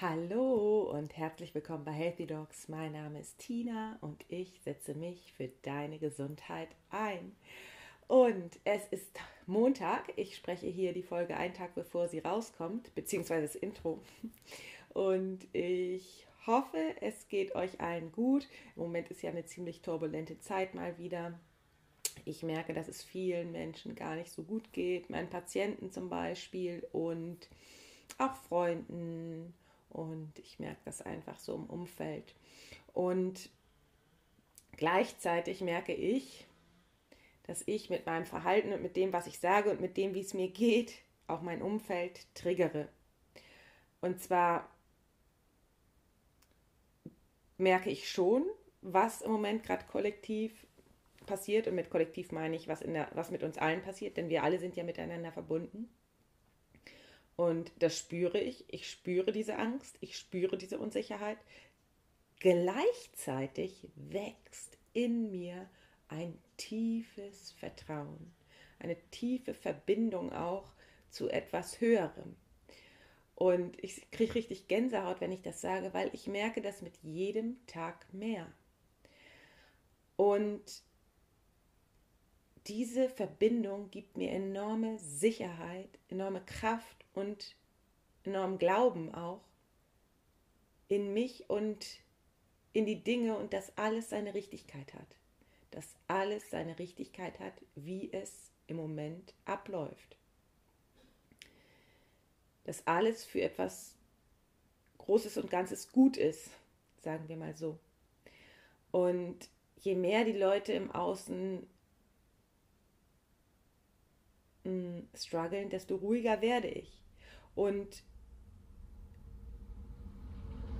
Hallo und herzlich willkommen bei Healthy Dogs. Mein Name ist Tina und ich setze mich für deine Gesundheit ein. Und es ist Montag. Ich spreche hier die Folge einen Tag bevor sie rauskommt, beziehungsweise das Intro. Und ich hoffe, es geht euch allen gut. Im Moment ist ja eine ziemlich turbulente Zeit mal wieder. Ich merke, dass es vielen Menschen gar nicht so gut geht, meinen Patienten zum Beispiel und auch Freunden und ich merke das einfach so im Umfeld. Und gleichzeitig merke ich, dass ich mit meinem Verhalten und mit dem, was ich sage und mit dem, wie es mir geht, auch mein Umfeld triggere. Und zwar merke ich schon, was im Moment gerade kollektiv passiert. Und mit kollektiv meine ich, was, in der, was mit uns allen passiert, denn wir alle sind ja miteinander verbunden. Und das spüre ich. Ich spüre diese Angst, ich spüre diese Unsicherheit. Gleichzeitig wächst in mir ein tiefes Vertrauen, eine tiefe Verbindung auch zu etwas Höherem. Und ich kriege richtig Gänsehaut, wenn ich das sage, weil ich merke das mit jedem Tag mehr. Und diese Verbindung gibt mir enorme Sicherheit, enorme Kraft und enorm Glauben auch in mich und in die Dinge und dass alles seine Richtigkeit hat. Dass alles seine Richtigkeit hat, wie es im Moment abläuft. Dass alles für etwas Großes und Ganzes gut ist, sagen wir mal so. Und je mehr die Leute im Außen mh, strugglen, desto ruhiger werde ich. Und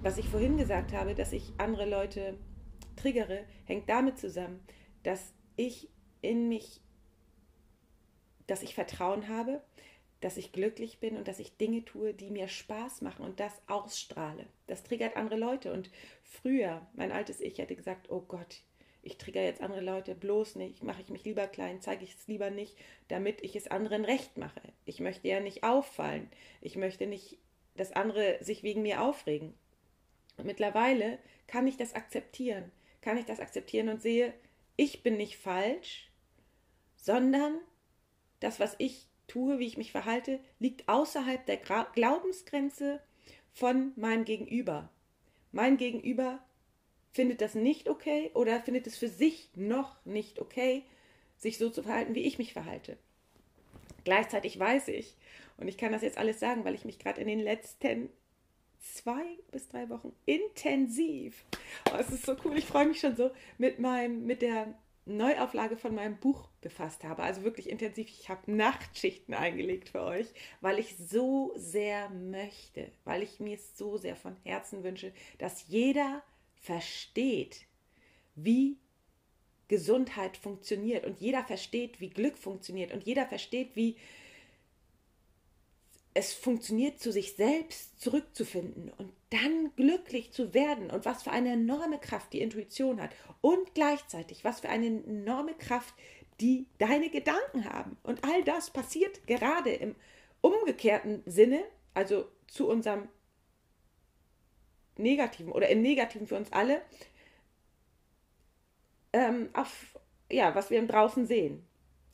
was ich vorhin gesagt habe, dass ich andere Leute triggere, hängt damit zusammen, dass ich in mich, dass ich Vertrauen habe, dass ich glücklich bin und dass ich Dinge tue, die mir Spaß machen und das ausstrahle. Das triggert andere Leute. Und früher, mein altes Ich hätte gesagt, oh Gott, ich trigger jetzt andere Leute bloß nicht, mache ich mich lieber klein, zeige ich es lieber nicht, damit ich es anderen recht mache. Ich möchte ja nicht auffallen. Ich möchte nicht, dass andere sich wegen mir aufregen. Und mittlerweile kann ich das akzeptieren, kann ich das akzeptieren und sehe, ich bin nicht falsch, sondern das, was ich tue, wie ich mich verhalte, liegt außerhalb der Glaubensgrenze von meinem Gegenüber. Mein Gegenüber findet das nicht okay oder findet es für sich noch nicht okay, sich so zu verhalten, wie ich mich verhalte. Gleichzeitig weiß ich, und ich kann das jetzt alles sagen, weil ich mich gerade in den letzten zwei bis drei Wochen intensiv, oh, es ist so cool, ich freue mich schon so, mit meinem, mit der Neuauflage von meinem Buch befasst habe. Also wirklich intensiv. Ich habe Nachtschichten eingelegt für euch, weil ich so sehr möchte, weil ich mir so sehr von Herzen wünsche, dass jeder versteht, wie Gesundheit funktioniert und jeder versteht, wie Glück funktioniert und jeder versteht, wie es funktioniert, zu sich selbst zurückzufinden und dann glücklich zu werden und was für eine enorme Kraft die Intuition hat und gleichzeitig was für eine enorme Kraft die deine Gedanken haben. Und all das passiert gerade im umgekehrten Sinne, also zu unserem Negativen oder im Negativen für uns alle, ähm, auf ja, was wir im Draußen sehen.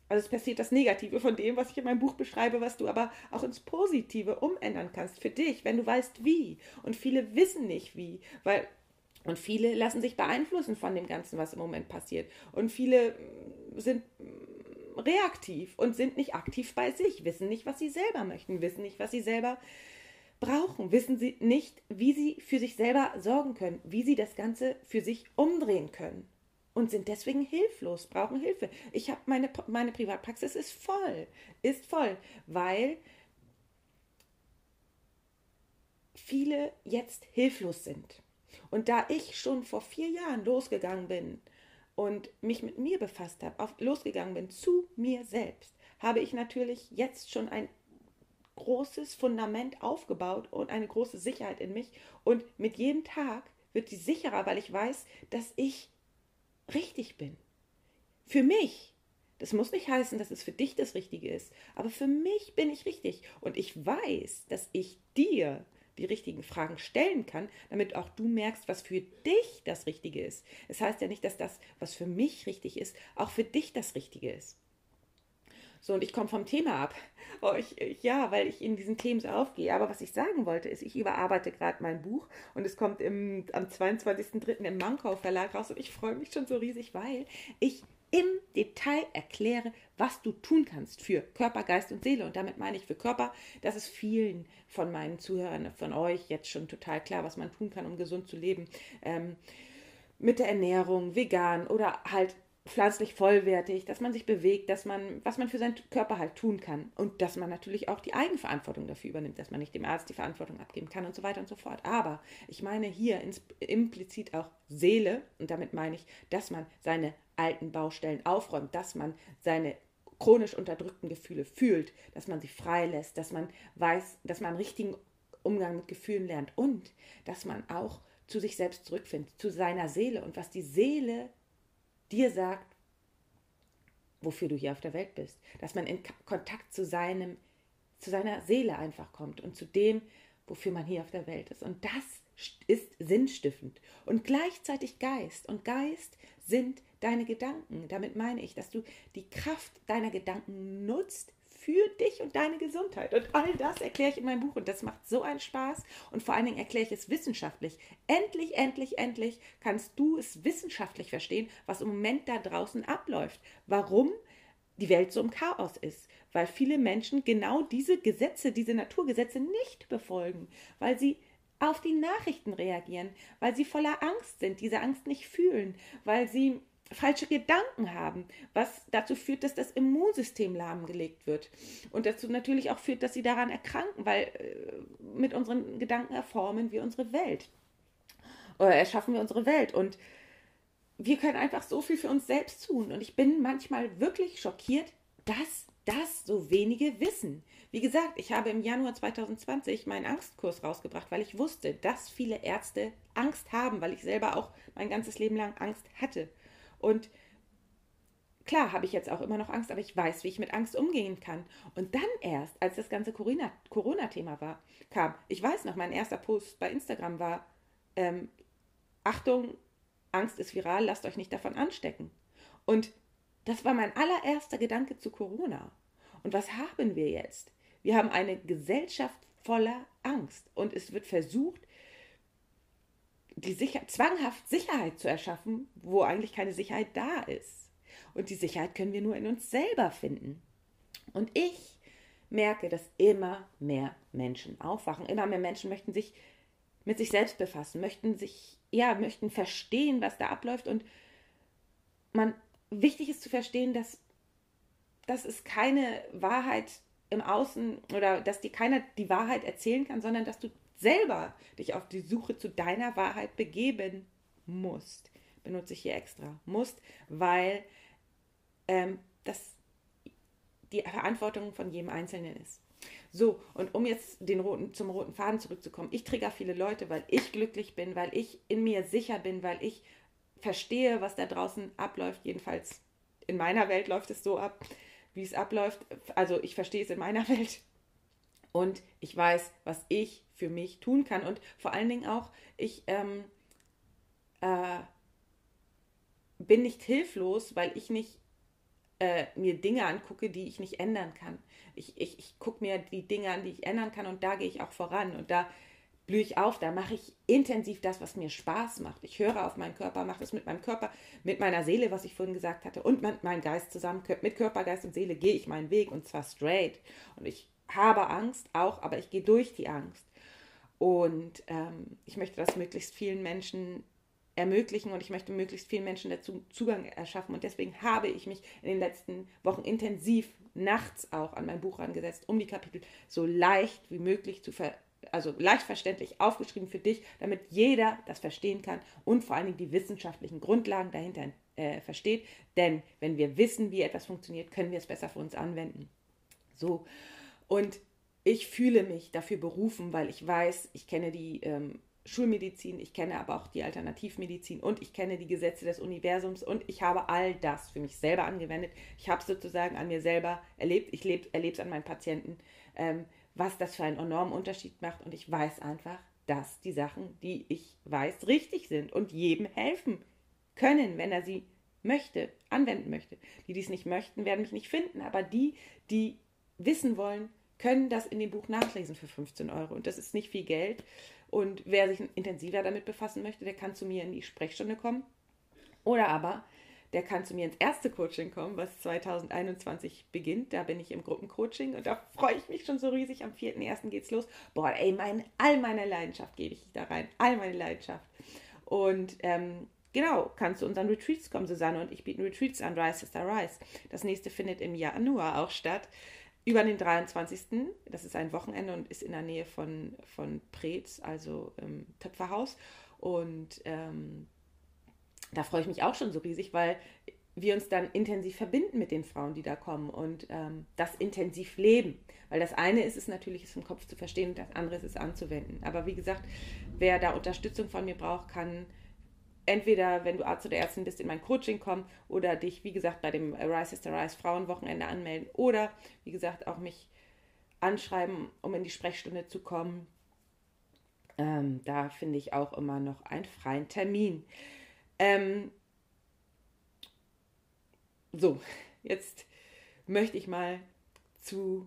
Also es passiert das Negative von dem, was ich in meinem Buch beschreibe, was du aber auch ins Positive umändern kannst für dich, wenn du weißt wie. Und viele wissen nicht wie, weil und viele lassen sich beeinflussen von dem Ganzen, was im Moment passiert. Und viele sind reaktiv und sind nicht aktiv bei sich, wissen nicht, was sie selber möchten, wissen nicht, was sie selber brauchen, wissen sie nicht, wie sie für sich selber sorgen können, wie sie das Ganze für sich umdrehen können und sind deswegen hilflos, brauchen Hilfe. Ich habe meine, meine Privatpraxis ist voll, ist voll, weil viele jetzt hilflos sind. Und da ich schon vor vier Jahren losgegangen bin und mich mit mir befasst habe, losgegangen bin zu mir selbst, habe ich natürlich jetzt schon ein großes Fundament aufgebaut und eine große Sicherheit in mich. Und mit jedem Tag wird die sicherer, weil ich weiß, dass ich richtig bin. Für mich. Das muss nicht heißen, dass es für dich das Richtige ist, aber für mich bin ich richtig. Und ich weiß, dass ich dir die richtigen Fragen stellen kann, damit auch du merkst, was für dich das Richtige ist. Es heißt ja nicht, dass das, was für mich richtig ist, auch für dich das Richtige ist. So, und ich komme vom Thema ab. Oh, ich, ich, ja, weil ich in diesen Themen so aufgehe. Aber was ich sagen wollte, ist, ich überarbeite gerade mein Buch und es kommt im, am 22.03. im Mankau Verlag raus und ich freue mich schon so riesig, weil ich im Detail erkläre, was du tun kannst für Körper, Geist und Seele. Und damit meine ich für Körper, das ist vielen von meinen Zuhörern, von euch jetzt schon total klar, was man tun kann, um gesund zu leben. Ähm, mit der Ernährung, vegan oder halt pflanzlich vollwertig, dass man sich bewegt, dass man, was man für seinen Körper halt tun kann und dass man natürlich auch die Eigenverantwortung dafür übernimmt, dass man nicht dem Arzt die Verantwortung abgeben kann und so weiter und so fort. Aber ich meine hier implizit auch Seele und damit meine ich, dass man seine alten Baustellen aufräumt, dass man seine chronisch unterdrückten Gefühle fühlt, dass man sie freilässt, dass man weiß, dass man einen richtigen Umgang mit Gefühlen lernt und dass man auch zu sich selbst zurückfindet, zu seiner Seele und was die Seele dir sagt, wofür du hier auf der Welt bist. Dass man in Kontakt zu seinem, zu seiner Seele einfach kommt und zu dem, wofür man hier auf der Welt ist. Und das ist sinnstiftend und gleichzeitig Geist. Und Geist sind deine Gedanken. Damit meine ich, dass du die Kraft deiner Gedanken nutzt für dich und deine Gesundheit. Und all das erkläre ich in meinem Buch und das macht so einen Spaß. Und vor allen Dingen erkläre ich es wissenschaftlich. Endlich, endlich, endlich kannst du es wissenschaftlich verstehen, was im Moment da draußen abläuft. Warum die Welt so im Chaos ist. Weil viele Menschen genau diese Gesetze, diese Naturgesetze nicht befolgen, weil sie auf die Nachrichten reagieren, weil sie voller Angst sind, diese Angst nicht fühlen, weil sie falsche Gedanken haben, was dazu führt, dass das Immunsystem lahmgelegt wird. Und dazu natürlich auch führt, dass sie daran erkranken, weil äh, mit unseren Gedanken erformen wir unsere Welt. Oder erschaffen wir unsere Welt. Und wir können einfach so viel für uns selbst tun. Und ich bin manchmal wirklich schockiert, dass das so wenige wissen. Wie gesagt, ich habe im Januar 2020 meinen Angstkurs rausgebracht, weil ich wusste, dass viele Ärzte Angst haben, weil ich selber auch mein ganzes Leben lang Angst hatte. Und klar habe ich jetzt auch immer noch Angst, aber ich weiß, wie ich mit Angst umgehen kann. Und dann erst, als das ganze Corona-Thema war, kam, ich weiß noch, mein erster Post bei Instagram war, ähm, Achtung, Angst ist viral, lasst euch nicht davon anstecken. Und das war mein allererster Gedanke zu Corona. Und was haben wir jetzt? Wir haben eine Gesellschaft voller Angst und es wird versucht, die Sicher zwanghaft Sicherheit zu erschaffen, wo eigentlich keine Sicherheit da ist. Und die Sicherheit können wir nur in uns selber finden. Und ich merke, dass immer mehr Menschen aufwachen. Immer mehr Menschen möchten sich mit sich selbst befassen, möchten sich, ja, möchten verstehen, was da abläuft. Und man, wichtig ist zu verstehen, dass, dass es keine Wahrheit im Außen oder dass dir keiner die Wahrheit erzählen kann, sondern dass du selber dich auf die Suche zu deiner Wahrheit begeben musst. Benutze ich hier extra. Musst, weil ähm, das die Verantwortung von jedem Einzelnen ist. So, und um jetzt den roten, zum roten Faden zurückzukommen, ich trigger viele Leute, weil ich glücklich bin, weil ich in mir sicher bin, weil ich verstehe, was da draußen abläuft. Jedenfalls in meiner Welt läuft es so ab, wie es abläuft. Also ich verstehe es in meiner Welt. Und ich weiß, was ich für mich tun kann. Und vor allen Dingen auch, ich ähm, äh, bin nicht hilflos, weil ich nicht äh, mir Dinge angucke, die ich nicht ändern kann. Ich, ich, ich gucke mir die Dinge an, die ich ändern kann und da gehe ich auch voran und da blühe ich auf, da mache ich intensiv das, was mir Spaß macht. Ich höre auf meinen Körper, mache es mit meinem Körper, mit meiner Seele, was ich vorhin gesagt hatte, und mit meinem Geist zusammen. Mit Körper, Geist und Seele gehe ich meinen Weg und zwar straight. Und ich habe Angst auch, aber ich gehe durch die Angst. Und ähm, ich möchte das möglichst vielen Menschen ermöglichen und ich möchte möglichst vielen Menschen dazu Zugang erschaffen. Und deswegen habe ich mich in den letzten Wochen intensiv nachts auch an mein Buch angesetzt, um die Kapitel so leicht wie möglich zu ver also leicht verständlich aufgeschrieben für dich, damit jeder das verstehen kann und vor allen Dingen die wissenschaftlichen Grundlagen dahinter äh, versteht. Denn wenn wir wissen, wie etwas funktioniert, können wir es besser für uns anwenden. So. Und ich fühle mich dafür berufen, weil ich weiß, ich kenne die ähm, Schulmedizin, ich kenne aber auch die Alternativmedizin und ich kenne die Gesetze des Universums und ich habe all das für mich selber angewendet. Ich habe es sozusagen an mir selber erlebt, ich erlebe es an meinen Patienten, ähm, was das für einen enormen Unterschied macht. Und ich weiß einfach, dass die Sachen, die ich weiß, richtig sind und jedem helfen können, wenn er sie möchte, anwenden möchte. Die, die es nicht möchten, werden mich nicht finden. Aber die, die wissen wollen, können das in dem Buch nachlesen für 15 Euro. Und das ist nicht viel Geld. Und wer sich intensiver damit befassen möchte, der kann zu mir in die Sprechstunde kommen. Oder aber der kann zu mir ins erste Coaching kommen, was 2021 beginnt. Da bin ich im Gruppencoaching und da freue ich mich schon so riesig. Am 4.1. geht's los. Boah, ey, mein, all meine Leidenschaft gebe ich da rein. All meine Leidenschaft. Und ähm, genau, kannst du unseren Retreats kommen, Susanne und ich bieten Retreats an, Rise Sister Rise. Das nächste findet im Januar auch statt. Über den 23. Das ist ein Wochenende und ist in der Nähe von, von Preetz, also im Töpferhaus. Und ähm, da freue ich mich auch schon so riesig, weil wir uns dann intensiv verbinden mit den Frauen, die da kommen und ähm, das intensiv leben. Weil das eine ist es natürlich, es im Kopf zu verstehen und das andere ist es anzuwenden. Aber wie gesagt, wer da Unterstützung von mir braucht, kann entweder, wenn du Arzt oder Ärztin bist, in mein Coaching kommen oder dich, wie gesagt, bei dem Rise Sister Rise Frauenwochenende anmelden oder, wie gesagt, auch mich anschreiben, um in die Sprechstunde zu kommen. Ähm, da finde ich auch immer noch einen freien Termin. Ähm, so, jetzt möchte ich mal zu.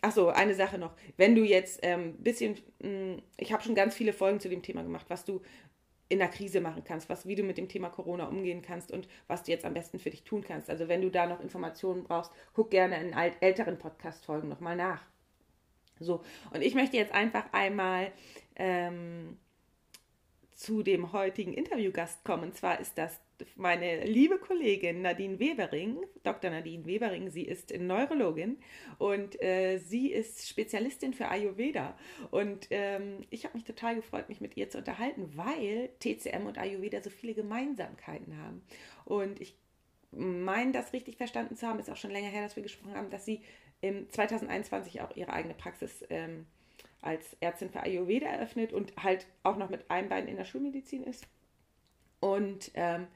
Achso, eine Sache noch. Wenn du jetzt ein ähm, bisschen, mh, hm, ich habe schon ganz viele Folgen zu dem Thema gemacht, was du in der Krise machen kannst, was, wie du mit dem Thema Corona umgehen kannst und was du jetzt am besten für dich tun kannst. Also wenn du da noch Informationen brauchst, guck gerne in älteren Podcast-Folgen nochmal nach. So, und ich möchte jetzt einfach einmal ähm, zu dem heutigen Interviewgast kommen. Und zwar ist das meine liebe Kollegin Nadine Webering, Dr. Nadine Webering. Sie ist Neurologin und äh, sie ist Spezialistin für Ayurveda. Und ähm, ich habe mich total gefreut, mich mit ihr zu unterhalten, weil TCM und Ayurveda so viele Gemeinsamkeiten haben. Und ich meine, das richtig verstanden zu haben, ist auch schon länger her, dass wir gesprochen haben, dass sie im 2021 auch ihre eigene Praxis ähm, als Ärztin für Ayurveda eröffnet und halt auch noch mit einem Bein in der Schulmedizin ist. Und ähm,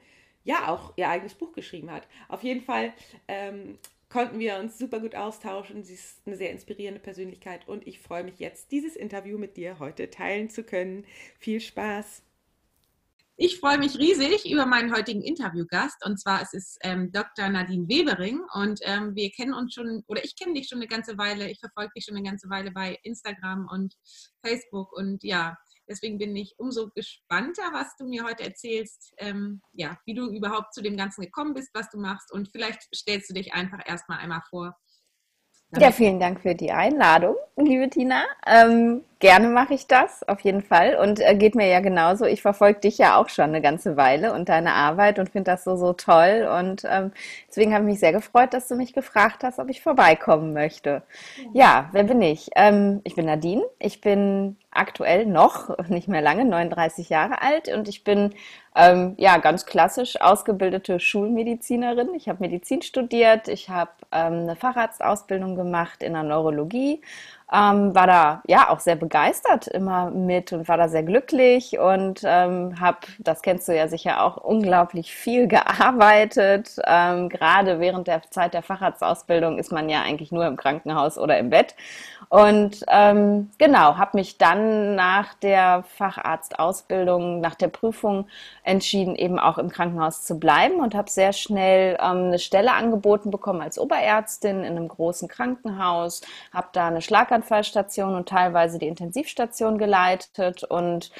ja, auch ihr eigenes Buch geschrieben hat. Auf jeden Fall ähm, konnten wir uns super gut austauschen. Sie ist eine sehr inspirierende Persönlichkeit und ich freue mich jetzt, dieses Interview mit dir heute teilen zu können. Viel Spaß! Ich freue mich riesig über meinen heutigen Interviewgast und zwar es ist ähm, Dr. Nadine Webering und ähm, wir kennen uns schon oder ich kenne dich schon eine ganze Weile, ich verfolge dich schon eine ganze Weile bei Instagram und Facebook und ja, deswegen bin ich umso gespannter, was du mir heute erzählst, ähm, ja, wie du überhaupt zu dem Ganzen gekommen bist, was du machst und vielleicht stellst du dich einfach erstmal einmal vor. Ja, vielen Dank für die Einladung, liebe Tina. Ähm, gerne mache ich das, auf jeden Fall. Und äh, geht mir ja genauso. Ich verfolge dich ja auch schon eine ganze Weile und deine Arbeit und finde das so, so toll. Und ähm, deswegen habe ich mich sehr gefreut, dass du mich gefragt hast, ob ich vorbeikommen möchte. Ja, wer bin ich? Ähm, ich bin Nadine. Ich bin aktuell noch, nicht mehr lange, 39 Jahre alt und ich bin ähm, ja ganz klassisch ausgebildete Schulmedizinerin. Ich habe Medizin studiert, ich habe ähm, eine Facharztausbildung gemacht in der Neurologie ähm, war da ja auch sehr begeistert immer mit und war da sehr glücklich und ähm, habe, das kennst du ja sicher auch, unglaublich viel gearbeitet. Ähm, gerade während der Zeit der Facharztausbildung ist man ja eigentlich nur im Krankenhaus oder im Bett. Und ähm, genau, habe mich dann nach der Facharztausbildung, nach der Prüfung entschieden, eben auch im Krankenhaus zu bleiben und habe sehr schnell ähm, eine Stelle angeboten bekommen als Oberärztin in einem großen Krankenhaus, habe da eine Schlaganfallstation und teilweise die Intensivstation geleitet. Und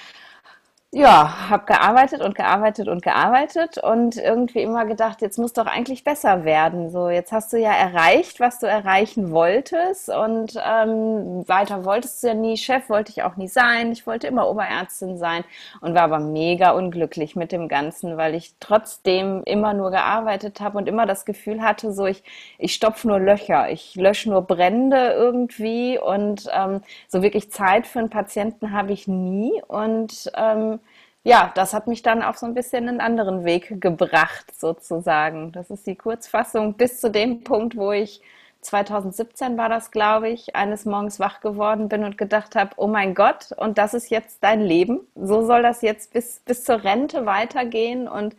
ja, habe gearbeitet und gearbeitet und gearbeitet und irgendwie immer gedacht, jetzt muss doch eigentlich besser werden. So, jetzt hast du ja erreicht, was du erreichen wolltest und ähm, weiter wolltest du ja nie. Chef wollte ich auch nie sein. Ich wollte immer Oberärztin sein und war aber mega unglücklich mit dem Ganzen, weil ich trotzdem immer nur gearbeitet habe und immer das Gefühl hatte, so ich ich stopf nur Löcher, ich lösche nur Brände irgendwie und ähm, so wirklich Zeit für einen Patienten habe ich nie und ähm, ja, das hat mich dann auf so ein bisschen einen anderen Weg gebracht, sozusagen. Das ist die Kurzfassung bis zu dem Punkt, wo ich 2017 war das, glaube ich, eines Morgens wach geworden bin und gedacht habe, oh mein Gott, und das ist jetzt dein Leben. So soll das jetzt bis, bis zur Rente weitergehen. Und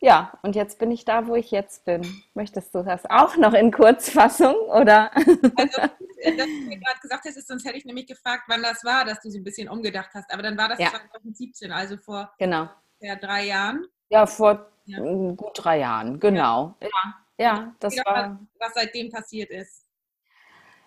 ja, und jetzt bin ich da, wo ich jetzt bin. Möchtest du das auch noch in Kurzfassung, oder? Also, äh, dass du mir gerade gesagt hast, sonst hätte ich nämlich gefragt, wann das war, dass du so ein bisschen umgedacht hast. Aber dann war das ja. 2017, also vor genau. ja, drei Jahren. Ja, vor ja. gut drei Jahren, genau. Ja, ja, das war. Was seitdem passiert ist.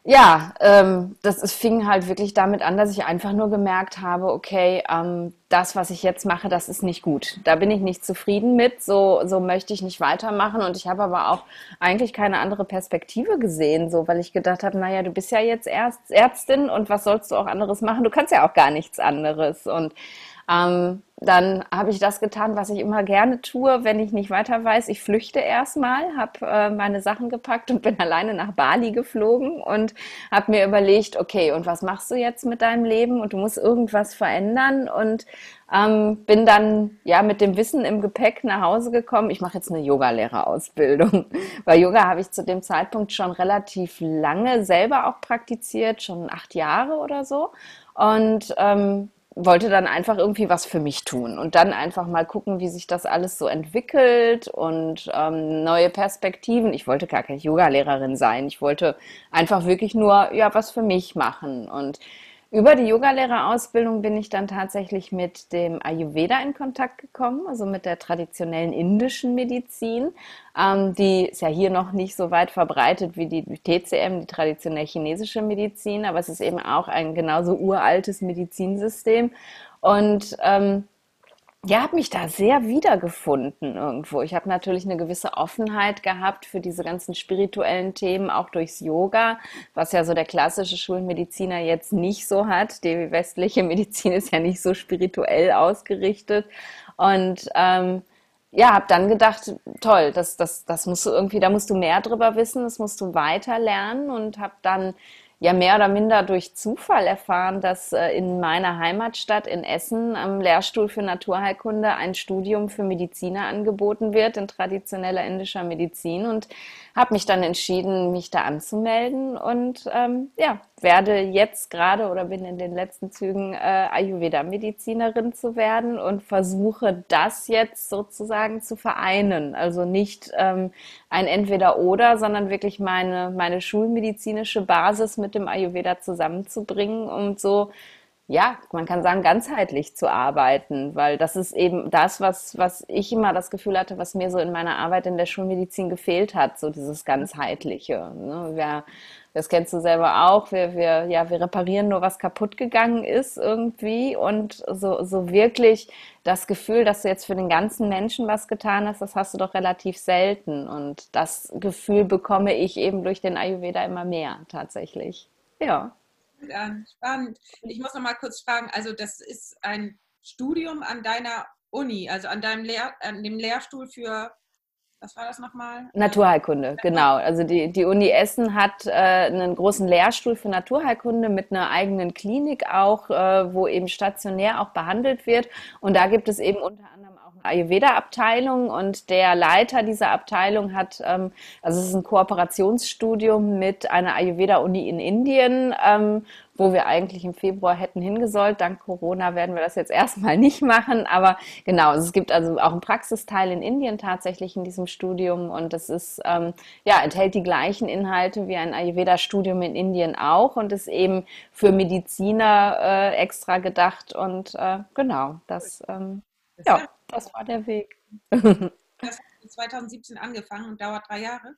Ja, ähm, das ist, fing halt wirklich damit an, dass ich einfach nur gemerkt habe, okay, ähm, das, was ich jetzt mache, das ist nicht gut. Da bin ich nicht zufrieden mit, so, so möchte ich nicht weitermachen. Und ich habe aber auch eigentlich keine andere Perspektive gesehen, so, weil ich gedacht habe, naja, du bist ja jetzt Erst Ärztin und was sollst du auch anderes machen? Du kannst ja auch gar nichts anderes. Und ähm, dann habe ich das getan, was ich immer gerne tue, wenn ich nicht weiter weiß. Ich flüchte erstmal, habe äh, meine Sachen gepackt und bin alleine nach Bali geflogen und habe mir überlegt, okay, und was machst du jetzt mit deinem Leben? Und du musst irgendwas verändern und ähm, bin dann ja mit dem Wissen im Gepäck nach Hause gekommen. Ich mache jetzt eine Yogalehrerausbildung, weil Yoga habe ich zu dem Zeitpunkt schon relativ lange selber auch praktiziert, schon acht Jahre oder so. Und ähm, wollte dann einfach irgendwie was für mich tun und dann einfach mal gucken, wie sich das alles so entwickelt und ähm, neue Perspektiven. Ich wollte gar keine Yogalehrerin sein. Ich wollte einfach wirklich nur ja was für mich machen und über die Yogalehrerausbildung bin ich dann tatsächlich mit dem Ayurveda in Kontakt gekommen, also mit der traditionellen indischen Medizin. Ähm, die ist ja hier noch nicht so weit verbreitet wie die TCM, die traditionell chinesische Medizin, aber es ist eben auch ein genauso uraltes Medizinsystem. Und ähm, ja, habe mich da sehr wiedergefunden irgendwo. Ich habe natürlich eine gewisse Offenheit gehabt für diese ganzen spirituellen Themen, auch durchs Yoga, was ja so der klassische Schulmediziner jetzt nicht so hat. Die westliche Medizin ist ja nicht so spirituell ausgerichtet. Und ähm, ja, habe dann gedacht, toll, das, das, das musst du irgendwie, da musst du mehr drüber wissen, das musst du weiter lernen und habe dann ja mehr oder minder durch Zufall erfahren, dass äh, in meiner Heimatstadt in Essen am Lehrstuhl für Naturheilkunde ein Studium für Mediziner angeboten wird in traditioneller indischer Medizin. Und habe mich dann entschieden, mich da anzumelden und ähm, ja, werde jetzt gerade oder bin in den letzten Zügen äh, Ayurveda-Medizinerin zu werden und versuche das jetzt sozusagen zu vereinen. Also nicht ähm, ein Entweder-Oder, sondern wirklich meine, meine schulmedizinische Basis mit dem Ayurveda zusammenzubringen, um so ja, man kann sagen, ganzheitlich zu arbeiten, weil das ist eben das, was, was ich immer das Gefühl hatte, was mir so in meiner Arbeit in der Schulmedizin gefehlt hat, so dieses ganzheitliche. Ne? Wir das kennst du selber auch. Wir, wir, ja, wir reparieren nur, was kaputt gegangen ist irgendwie. Und so, so wirklich das Gefühl, dass du jetzt für den ganzen Menschen was getan hast, das hast du doch relativ selten. Und das Gefühl bekomme ich eben durch den Ayurveda immer mehr tatsächlich. Ja. Spannend. Ich muss noch mal kurz fragen, also das ist ein Studium an deiner Uni, also an deinem Lehr an dem Lehrstuhl für was war das nochmal? Naturheilkunde, genau. Also die, die Uni Essen hat äh, einen großen Lehrstuhl für Naturheilkunde mit einer eigenen Klinik auch, äh, wo eben stationär auch behandelt wird. Und da gibt es eben unter anderem Ayurveda-Abteilung und der Leiter dieser Abteilung hat, ähm, also es ist ein Kooperationsstudium mit einer Ayurveda-Uni in Indien ähm, wo wir eigentlich im Februar hätten hingesollt. Dank Corona werden wir das jetzt erstmal nicht machen. Aber genau, also es gibt also auch einen Praxisteil in Indien tatsächlich in diesem Studium und es ist, ähm, ja, enthält die gleichen Inhalte wie ein Ayurveda-Studium in Indien auch und ist eben für Mediziner äh, extra gedacht. Und äh, genau, das, ähm, ja, das war der Weg. Das hat 2017 angefangen und dauert drei Jahre?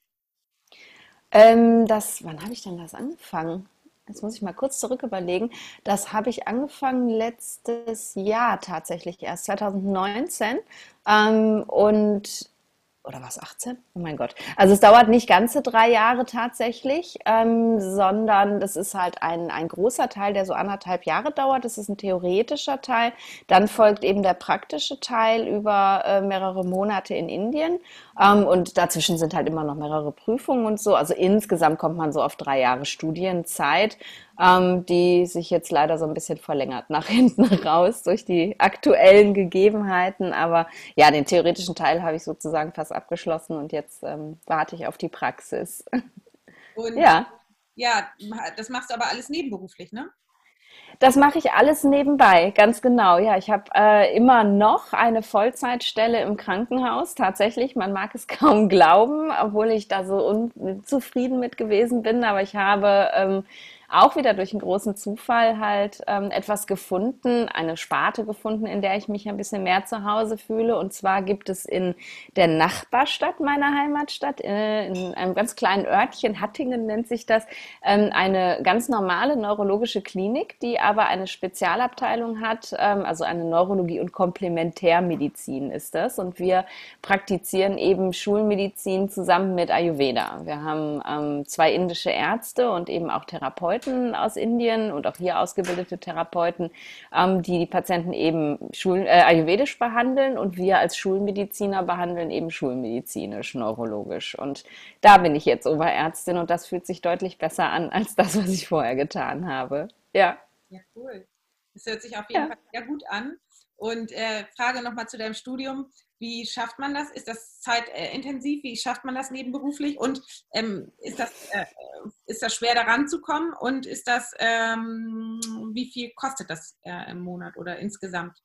Ähm, das, wann habe ich denn das angefangen? Jetzt muss ich mal kurz zurück überlegen. Das habe ich angefangen letztes Jahr tatsächlich erst, 2019. Ähm, und oder was 18? Oh mein Gott. Also es dauert nicht ganze drei Jahre tatsächlich, ähm, sondern das ist halt ein, ein großer Teil, der so anderthalb Jahre dauert. Das ist ein theoretischer Teil. Dann folgt eben der praktische Teil über äh, mehrere Monate in Indien. Ähm, und dazwischen sind halt immer noch mehrere Prüfungen und so. Also insgesamt kommt man so auf drei Jahre Studienzeit ähm, die sich jetzt leider so ein bisschen verlängert nach hinten raus durch die aktuellen Gegebenheiten. Aber ja, den theoretischen Teil habe ich sozusagen fast abgeschlossen und jetzt ähm, warte ich auf die Praxis. Und ja. Ja, das machst du aber alles nebenberuflich, ne? Das mache ich alles nebenbei, ganz genau. Ja, ich habe äh, immer noch eine Vollzeitstelle im Krankenhaus. Tatsächlich, man mag es kaum glauben, obwohl ich da so unzufrieden mit gewesen bin. Aber ich habe ähm, auch wieder durch einen großen Zufall halt ähm, etwas gefunden, eine Sparte gefunden, in der ich mich ein bisschen mehr zu Hause fühle. Und zwar gibt es in der Nachbarstadt meiner Heimatstadt, äh, in einem ganz kleinen Örtchen, Hattingen nennt sich das, ähm, eine ganz normale neurologische Klinik, die aber eine Spezialabteilung hat, ähm, also eine Neurologie und Komplementärmedizin ist das. Und wir praktizieren eben Schulmedizin zusammen mit Ayurveda. Wir haben ähm, zwei indische Ärzte und eben auch Therapeuten Therapeuten aus Indien und auch hier ausgebildete Therapeuten, ähm, die die Patienten eben Schul äh, ayurvedisch behandeln und wir als Schulmediziner behandeln eben schulmedizinisch, neurologisch. Und da bin ich jetzt Oberärztin und das fühlt sich deutlich besser an als das, was ich vorher getan habe. Ja. Ja, cool. Das hört sich auf jeden ja. Fall sehr gut an. Und äh, Frage nochmal zu deinem Studium. Wie schafft man das? Ist das zeitintensiv? Wie schafft man das nebenberuflich? Und ähm, ist, das, äh, ist das schwer daran zu kommen? Und ist das, ähm, wie viel kostet das äh, im Monat oder insgesamt?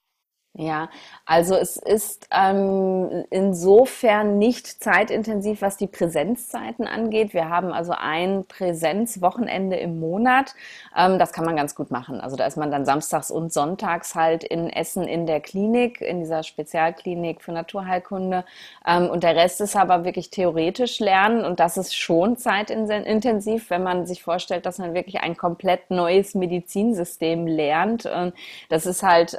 Ja, also es ist ähm, insofern nicht zeitintensiv, was die Präsenzzeiten angeht. Wir haben also ein Präsenzwochenende im Monat. Ähm, das kann man ganz gut machen. Also da ist man dann samstags und sonntags halt in Essen in der Klinik, in dieser Spezialklinik für Naturheilkunde. Ähm, und der Rest ist aber wirklich theoretisch lernen. Und das ist schon zeitintensiv, wenn man sich vorstellt, dass man wirklich ein komplett neues Medizinsystem lernt. Und das ist halt...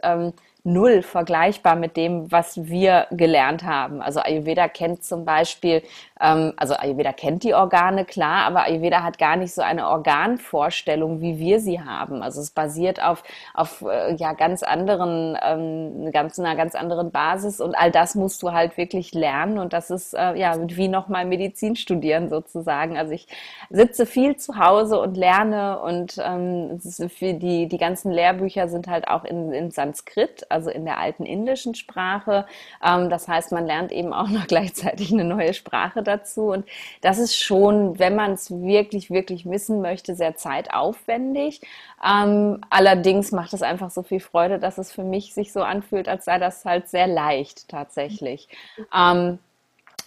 Null vergleichbar mit dem, was wir gelernt haben. Also Ayurveda kennt zum Beispiel ähm, also Ayurveda kennt die Organe, klar, aber Ayurveda hat gar nicht so eine Organvorstellung, wie wir sie haben. Also es basiert auf, auf äh, ja, ganz anderen, ähm, ganz, einer ganz anderen Basis und all das musst du halt wirklich lernen und das ist äh, ja wie nochmal Medizin studieren sozusagen. Also ich sitze viel zu Hause und lerne und ähm, die, die ganzen Lehrbücher sind halt auch in, in Sanskrit, also in der alten indischen Sprache. Ähm, das heißt, man lernt eben auch noch gleichzeitig eine neue Sprache dazu. Und das ist schon, wenn man es wirklich, wirklich wissen möchte, sehr zeitaufwendig. Ähm, allerdings macht es einfach so viel Freude, dass es für mich sich so anfühlt, als sei das halt sehr leicht tatsächlich. Ähm,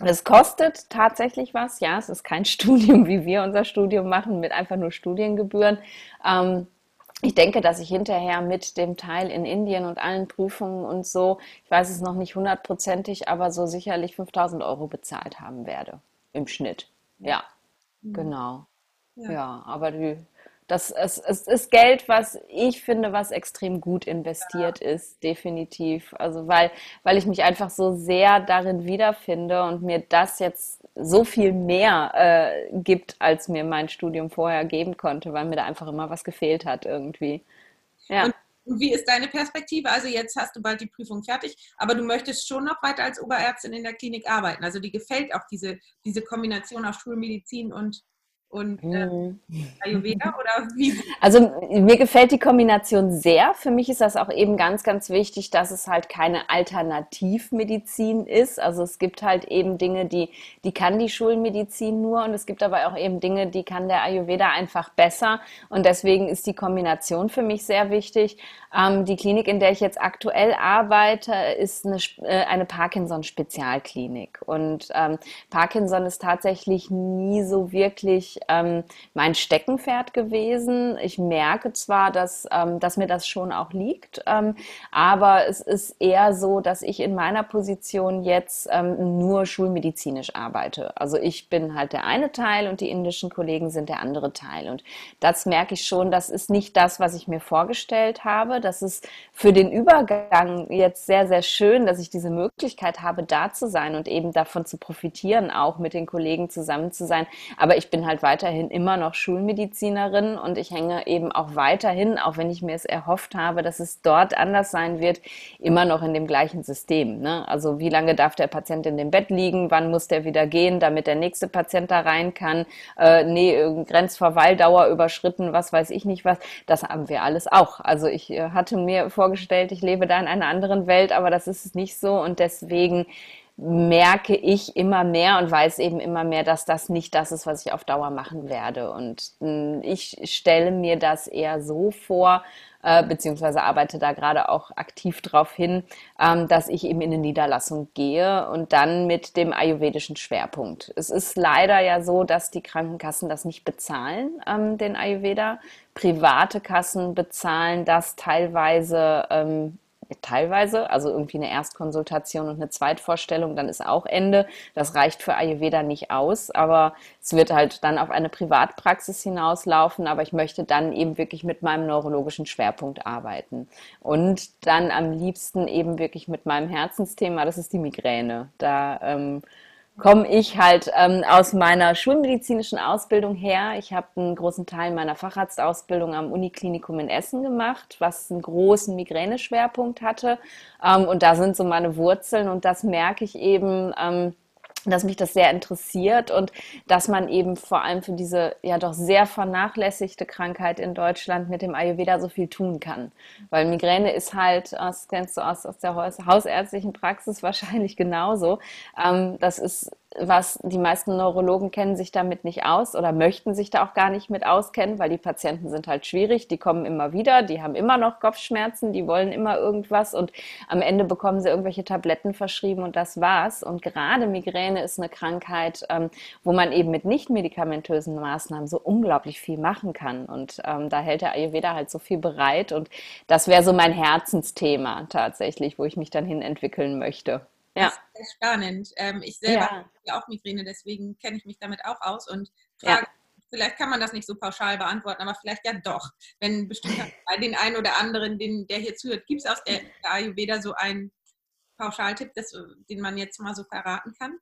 es kostet tatsächlich was, ja, es ist kein Studium, wie wir unser Studium machen, mit einfach nur Studiengebühren. Ähm, ich denke, dass ich hinterher mit dem Teil in Indien und allen Prüfungen und so, ich weiß es noch nicht hundertprozentig, aber so sicherlich 5000 Euro bezahlt haben werde im Schnitt. Ja, mhm. genau. Ja. ja, aber die, das es, es ist Geld, was ich finde, was extrem gut investiert ja. ist, definitiv. Also weil, weil ich mich einfach so sehr darin wiederfinde und mir das jetzt so viel mehr äh, gibt, als mir mein Studium vorher geben konnte, weil mir da einfach immer was gefehlt hat irgendwie. Ja. Und wie ist deine Perspektive? Also jetzt hast du bald die Prüfung fertig, aber du möchtest schon noch weiter als Oberärztin in der Klinik arbeiten. Also die gefällt auch diese, diese Kombination aus Schulmedizin und und äh, mhm. Ayurveda oder wie? Also mir gefällt die Kombination sehr. Für mich ist das auch eben ganz, ganz wichtig, dass es halt keine Alternativmedizin ist. Also es gibt halt eben Dinge, die, die kann die Schulmedizin nur und es gibt aber auch eben Dinge, die kann der Ayurveda einfach besser. Und deswegen ist die Kombination für mich sehr wichtig. Ähm, die Klinik, in der ich jetzt aktuell arbeite, ist eine, äh, eine Parkinson-Spezialklinik. Und ähm, Parkinson ist tatsächlich nie so wirklich ähm, mein Steckenpferd gewesen. Ich merke zwar, dass, ähm, dass mir das schon auch liegt, ähm, aber es ist eher so, dass ich in meiner Position jetzt ähm, nur schulmedizinisch arbeite. Also ich bin halt der eine Teil und die indischen Kollegen sind der andere Teil. Und das merke ich schon, das ist nicht das, was ich mir vorgestellt habe. Das ist für den Übergang jetzt sehr, sehr schön, dass ich diese Möglichkeit habe, da zu sein und eben davon zu profitieren, auch mit den Kollegen zusammen zu sein. Aber ich bin halt weiter weiterhin immer noch Schulmedizinerin und ich hänge eben auch weiterhin, auch wenn ich mir es erhofft habe, dass es dort anders sein wird, immer noch in dem gleichen System. Ne? Also wie lange darf der Patient in dem Bett liegen, wann muss der wieder gehen, damit der nächste Patient da rein kann, äh, nee, Grenzverweildauer überschritten, was weiß ich nicht was, das haben wir alles auch. Also ich äh, hatte mir vorgestellt, ich lebe da in einer anderen Welt, aber das ist nicht so und deswegen merke ich immer mehr und weiß eben immer mehr, dass das nicht das ist, was ich auf Dauer machen werde. Und hm, ich stelle mir das eher so vor, äh, beziehungsweise arbeite da gerade auch aktiv darauf hin, ähm, dass ich eben in eine Niederlassung gehe und dann mit dem ayurvedischen Schwerpunkt. Es ist leider ja so, dass die Krankenkassen das nicht bezahlen, ähm, den Ayurveda. Private Kassen bezahlen das teilweise ähm, teilweise, also irgendwie eine Erstkonsultation und eine Zweitvorstellung, dann ist auch Ende. Das reicht für Ayurveda nicht aus, aber es wird halt dann auf eine Privatpraxis hinauslaufen, aber ich möchte dann eben wirklich mit meinem neurologischen Schwerpunkt arbeiten und dann am liebsten eben wirklich mit meinem Herzensthema, das ist die Migräne. Da ähm, komme ich halt ähm, aus meiner schulmedizinischen Ausbildung her. Ich habe einen großen Teil meiner Facharztausbildung am Uniklinikum in Essen gemacht, was einen großen Migräneschwerpunkt hatte. Ähm, und da sind so meine Wurzeln und das merke ich eben. Ähm, dass mich das sehr interessiert und dass man eben vor allem für diese ja doch sehr vernachlässigte Krankheit in Deutschland mit dem Ayurveda so viel tun kann. Weil Migräne ist halt, das kennst du aus, aus der hausärztlichen Praxis wahrscheinlich genauso. Ähm, das ist was die meisten Neurologen kennen sich damit nicht aus oder möchten sich da auch gar nicht mit auskennen, weil die Patienten sind halt schwierig, die kommen immer wieder, die haben immer noch Kopfschmerzen, die wollen immer irgendwas und am Ende bekommen sie irgendwelche Tabletten verschrieben und das war's. Und gerade Migräne ist eine Krankheit, ähm, wo man eben mit nicht medikamentösen Maßnahmen so unglaublich viel machen kann. Und ähm, da hält der Ayurveda halt so viel bereit und das wäre so mein Herzensthema tatsächlich, wo ich mich dann hin entwickeln möchte. Ja. Das ist sehr spannend. Ähm, ich selber ja. habe ja auch Migräne, deswegen kenne ich mich damit auch aus und frage, ja. vielleicht kann man das nicht so pauschal beantworten, aber vielleicht ja doch. Wenn bestimmt bei den einen oder anderen, den, der hier zuhört, gibt es aus der, der Ayurveda so einen Pauschaltipp, das, den man jetzt mal so verraten kann?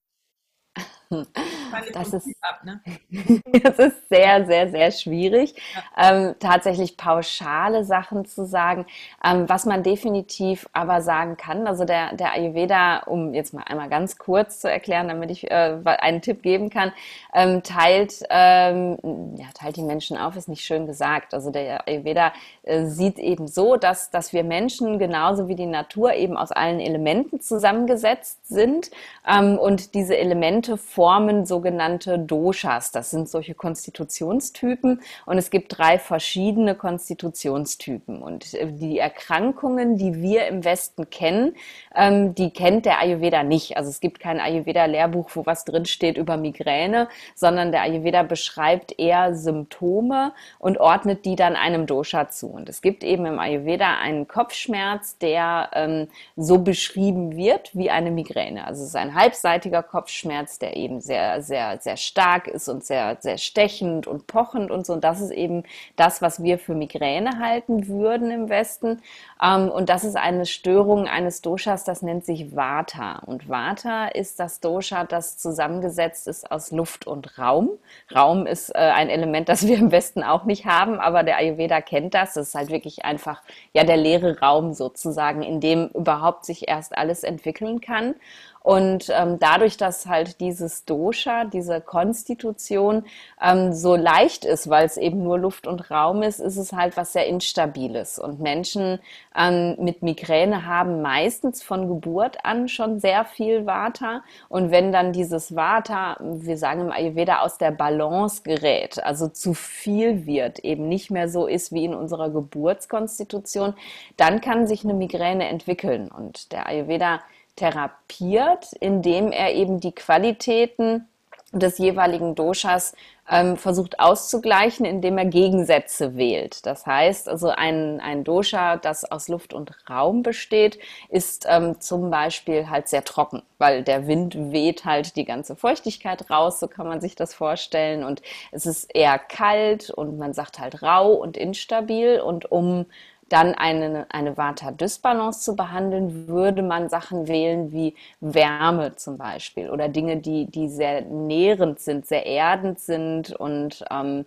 Das ist, ab, ne? das ist sehr, sehr, sehr schwierig, ja. ähm, tatsächlich pauschale Sachen zu sagen. Ähm, was man definitiv aber sagen kann, also der, der Ayurveda, um jetzt mal einmal ganz kurz zu erklären, damit ich äh, einen Tipp geben kann, ähm, teilt, ähm, ja, teilt die Menschen auf, ist nicht schön gesagt. Also der Ayurveda äh, sieht eben so, dass, dass wir Menschen genauso wie die Natur eben aus allen Elementen zusammengesetzt sind ähm, und diese Elemente formen sogenannte Doshas. Das sind solche Konstitutionstypen und es gibt drei verschiedene Konstitutionstypen. Und äh, die Erkrankungen, die wir im Westen kennen, ähm, die kennt der Ayurveda nicht. Also es gibt kein Ayurveda-Lehrbuch, wo was drinsteht über Migräne, sondern der Ayurveda beschreibt eher Symptome und ordnet die dann einem Dosha zu. Und es gibt eben im Ayurveda einen Kopfschmerz, der ähm, so beschrieben wird wie eine Migräne. Also es ist ein halbseitiger Kopfschmerz, der eben sehr, sehr, sehr stark ist und sehr, sehr stechend und pochend und so. Und das ist eben das, was wir für Migräne halten würden im Westen. Ähm, und das ist eine Störung eines Doshas, das nennt sich Vata. Und Vata ist das Dosha, das zusammengesetzt ist aus Luft und Raum. Raum ist äh, ein Element, das wir im Westen auch nicht haben, aber der Ayurveda kennt das. Das ist halt wirklich einfach ja der leere Raum sozusagen, in dem überhaupt sich erst alles entwickeln kann. Und ähm, dadurch, dass halt dieses Dosha, diese Konstitution ähm, so leicht ist, weil es eben nur Luft und Raum ist, ist es halt was sehr Instabiles. Und Menschen ähm, mit Migräne haben meistens von Geburt an schon sehr viel Vata. Und wenn dann dieses Vata, wir sagen im Ayurveda, aus der Balance gerät, also zu viel wird, eben nicht mehr so ist wie in unserer Geburtskonstitution, dann kann sich eine Migräne entwickeln. Und der Ayurveda therapiert, indem er eben die Qualitäten des jeweiligen Doshas ähm, versucht auszugleichen, indem er Gegensätze wählt. Das heißt, also ein, ein Dosha, das aus Luft und Raum besteht, ist ähm, zum Beispiel halt sehr trocken, weil der Wind weht halt die ganze Feuchtigkeit raus, so kann man sich das vorstellen. Und es ist eher kalt und man sagt halt rau und instabil. Und um dann eine, eine Vata-Dysbalance zu behandeln, würde man Sachen wählen wie Wärme zum Beispiel oder Dinge, die, die sehr nährend sind, sehr erdend sind. Und ähm,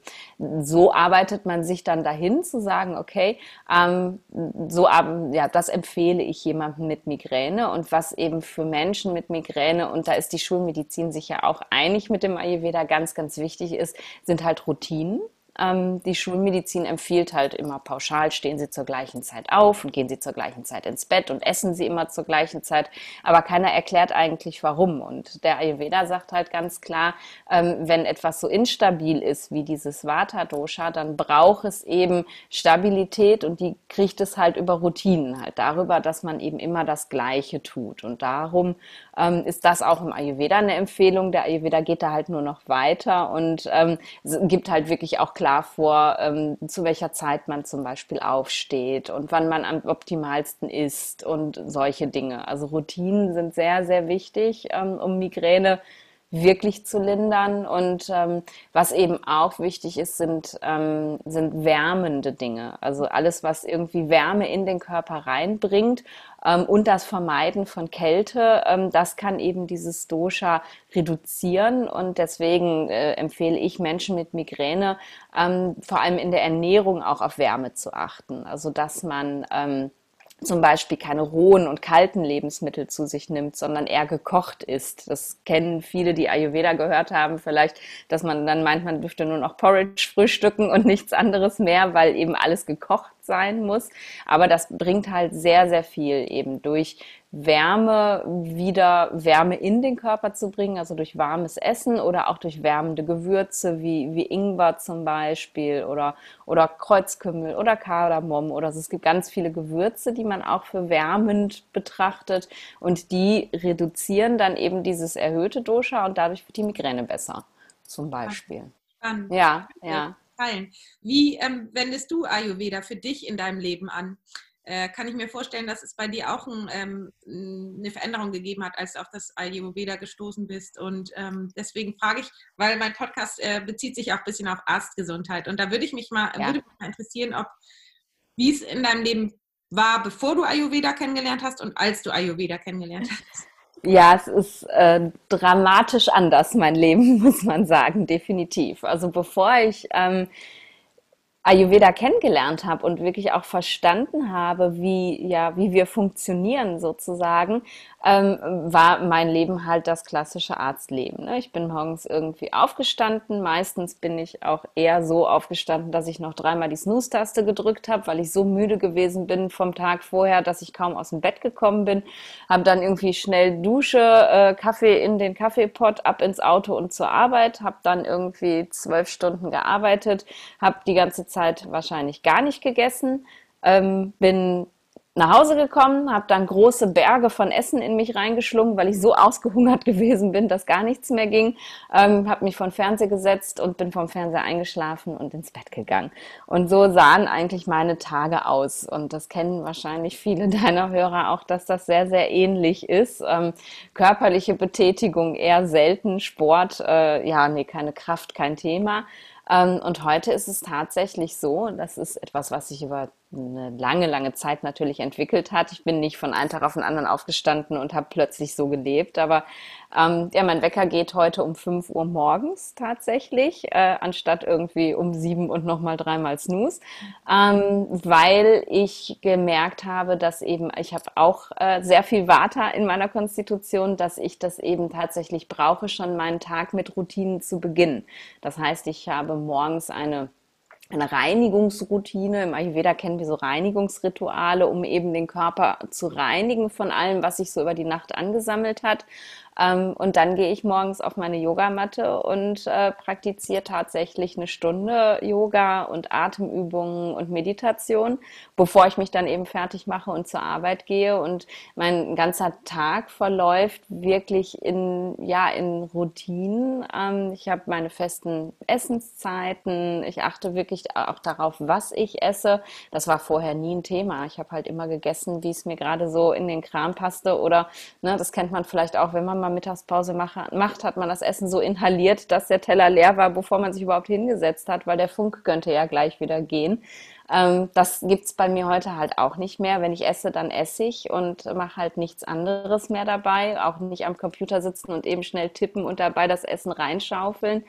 so arbeitet man sich dann dahin zu sagen, okay, ähm, so ja, das empfehle ich jemandem mit Migräne. Und was eben für Menschen mit Migräne, und da ist die Schulmedizin sich ja auch einig mit dem Ayurveda, ganz, ganz wichtig ist, sind halt Routinen Ähm, die Schulmedizin empfiehlt halt immer pauschal, stehen Sie zur gleichen Zeit auf und gehen Sie zur gleichen Zeit ins Bett und essen Sie immer zur gleichen Zeit. Aber keiner erklärt eigentlich warum. Und der Ayurveda sagt halt ganz klar, ähm, wenn etwas so instabil ist wie dieses Vata-Dosha, dann braucht es eben Stabilität und die kriegt es halt über Routinen, halt darüber, dass man eben immer das Gleiche tut. Und darum ähm, ist das auch im Ayurveda eine Empfehlung. Der Ayurveda geht da halt nur noch weiter und ähm, gibt halt wirklich auch klar vor, ähm, zu welcher Zeit man zum Beispiel aufsteht und wann man am optimalsten isst und solche Dinge. Also Routinen sind sehr, sehr wichtig, ähm, um Migräne wirklich zu lindern. Und ähm, was eben auch wichtig ist, sind, ähm, sind wärmende Dinge. Also alles, was irgendwie Wärme in den Körper reinbringt und das Vermeiden von Kälte, ähm, das kann eben dieses Dosha reduzieren. Und deswegen äh, empfehle ich Menschen mit Migräne ähm, vor allem in der Ernährung auch auf Wärme zu achten. Also dass man ähm, zum Beispiel keine rohen und kalten Lebensmittel zu sich nimmt, sondern eher gekocht isst. Das kennen viele, die Ayurveda gehört haben, vielleicht, dass man dann meint, man dürfte nur noch Porridge frühstücken und nichts anderes mehr, weil eben alles gekocht sein muss. Aber das bringt halt sehr, sehr viel eben durch Wärme wieder Wärme in den Körper zu bringen, also durch warmes Essen oder auch durch wärmende Gewürze wie, wie Ingwer zum Beispiel oder, oder Kreuzkümmel oder Kardamom oder also es gibt ganz viele Gewürze, die man auch für wärmend betrachtet und die reduzieren dann eben dieses erhöhte Dosha und dadurch wird die Migräne besser zum Beispiel. Spannend. Ja, ja. Wie ähm, wendest du Ayurveda für dich in deinem Leben an? äh, kann ich mir vorstellen, dass es bei dir auch ein, ähm, eine Veränderung gegeben hat, als du auf das Ayurveda gestoßen bist. Und ähm, deswegen frage ich, weil mein Podcast äh, bezieht sich auch ein bisschen auf Arztgesundheit. Und da würde ich mich mal, ja. würde mich mal interessieren, ob wie es in deinem Leben war, bevor du Ayurveda kennengelernt hast und als du Ayurveda kennengelernt hast. Ja, es ist äh, dramatisch anders, mein Leben, muss man sagen, definitiv. Also bevor ich ähm, Ayurveda kennengelernt habe und wirklich auch verstanden habe, wie, ja, wie wir funktionieren sozusagen, ähm, war mein Leben halt das klassische Arztleben. Ne? Ich bin morgens irgendwie aufgestanden. Meistens bin ich auch eher so aufgestanden, dass ich noch dreimal die Snooze-Taste gedrückt habe, weil ich so müde gewesen bin vom Tag vorher, dass ich kaum aus dem Bett gekommen bin. Habe dann irgendwie schnell Dusche, äh, Kaffee in den Kaffeepot, ab ins Auto und zur Arbeit. Habe dann irgendwie zwölf Stunden gearbeitet, habe die ganze Zeit wahrscheinlich gar nicht gegessen. Ähm, bin nach Hause gekommen, habe dann große Berge von Essen in mich reingeschlungen, weil ich so ausgehungert gewesen bin, dass gar nichts mehr ging. Ähm, habe mich den Fernseher gesetzt und bin vom Fernseher eingeschlafen und ins Bett gegangen. Und so sahen eigentlich meine Tage aus. Und das kennen wahrscheinlich viele deiner Hörer auch, dass das sehr, sehr ähnlich ist. Ähm, körperliche Betätigung eher selten, Sport, äh, ja, nee, keine Kraft, kein Thema. Ähm, und heute ist es tatsächlich so, das ist etwas, was sich über eine lange, lange Zeit natürlich entwickelt hat. Ich bin nicht von einem Tag auf den anderen aufgestanden und habe plötzlich so gelebt, aber ähm, ja, mein Wecker geht heute um 5 Uhr morgens tatsächlich, äh, anstatt irgendwie um 7 und nochmal dreimal Snooze, ähm, weil ich gemerkt habe, dass eben, ich habe auch äh, sehr viel Vata in meiner Konstitution, dass ich das eben tatsächlich brauche, schon meinen Tag mit Routinen zu beginnen. Das heißt, ich habe morgens eine eine Reinigungsroutine. Im Ayurveda kennen wir so Reinigungsrituale, um eben den Körper zu reinigen von allem, was sich so über die Nacht angesammelt hat. Ähm, und dann gehe ich morgens auf meine Yogamatte und äh, praktiziere tatsächlich eine Stunde Yoga und Atemübungen und Meditation, bevor ich mich dann eben fertig mache und zur Arbeit gehe. Und mein ganzer Tag verläuft wirklich in, ja, in Routinen. Ähm, ich habe meine festen Essenszeiten. Ich achte wirklich auch darauf, was ich esse. Das war vorher nie ein Thema. Ich habe halt immer gegessen, wie es mir gerade so in den Kram passte. Oder, ne, das kennt man vielleicht auch, wenn man mal Mittagspause macht, hat man das Essen so inhaliert, dass der Teller leer war, bevor man sich überhaupt hingesetzt hat, weil der Funk könnte ja gleich wieder gehen. Ähm, das gibt's bei mir heute halt auch nicht mehr. Wenn ich esse, dann esse ich und mache halt nichts anderes mehr dabei. Auch nicht am Computer sitzen und eben schnell tippen und dabei das Essen reinschaufeln.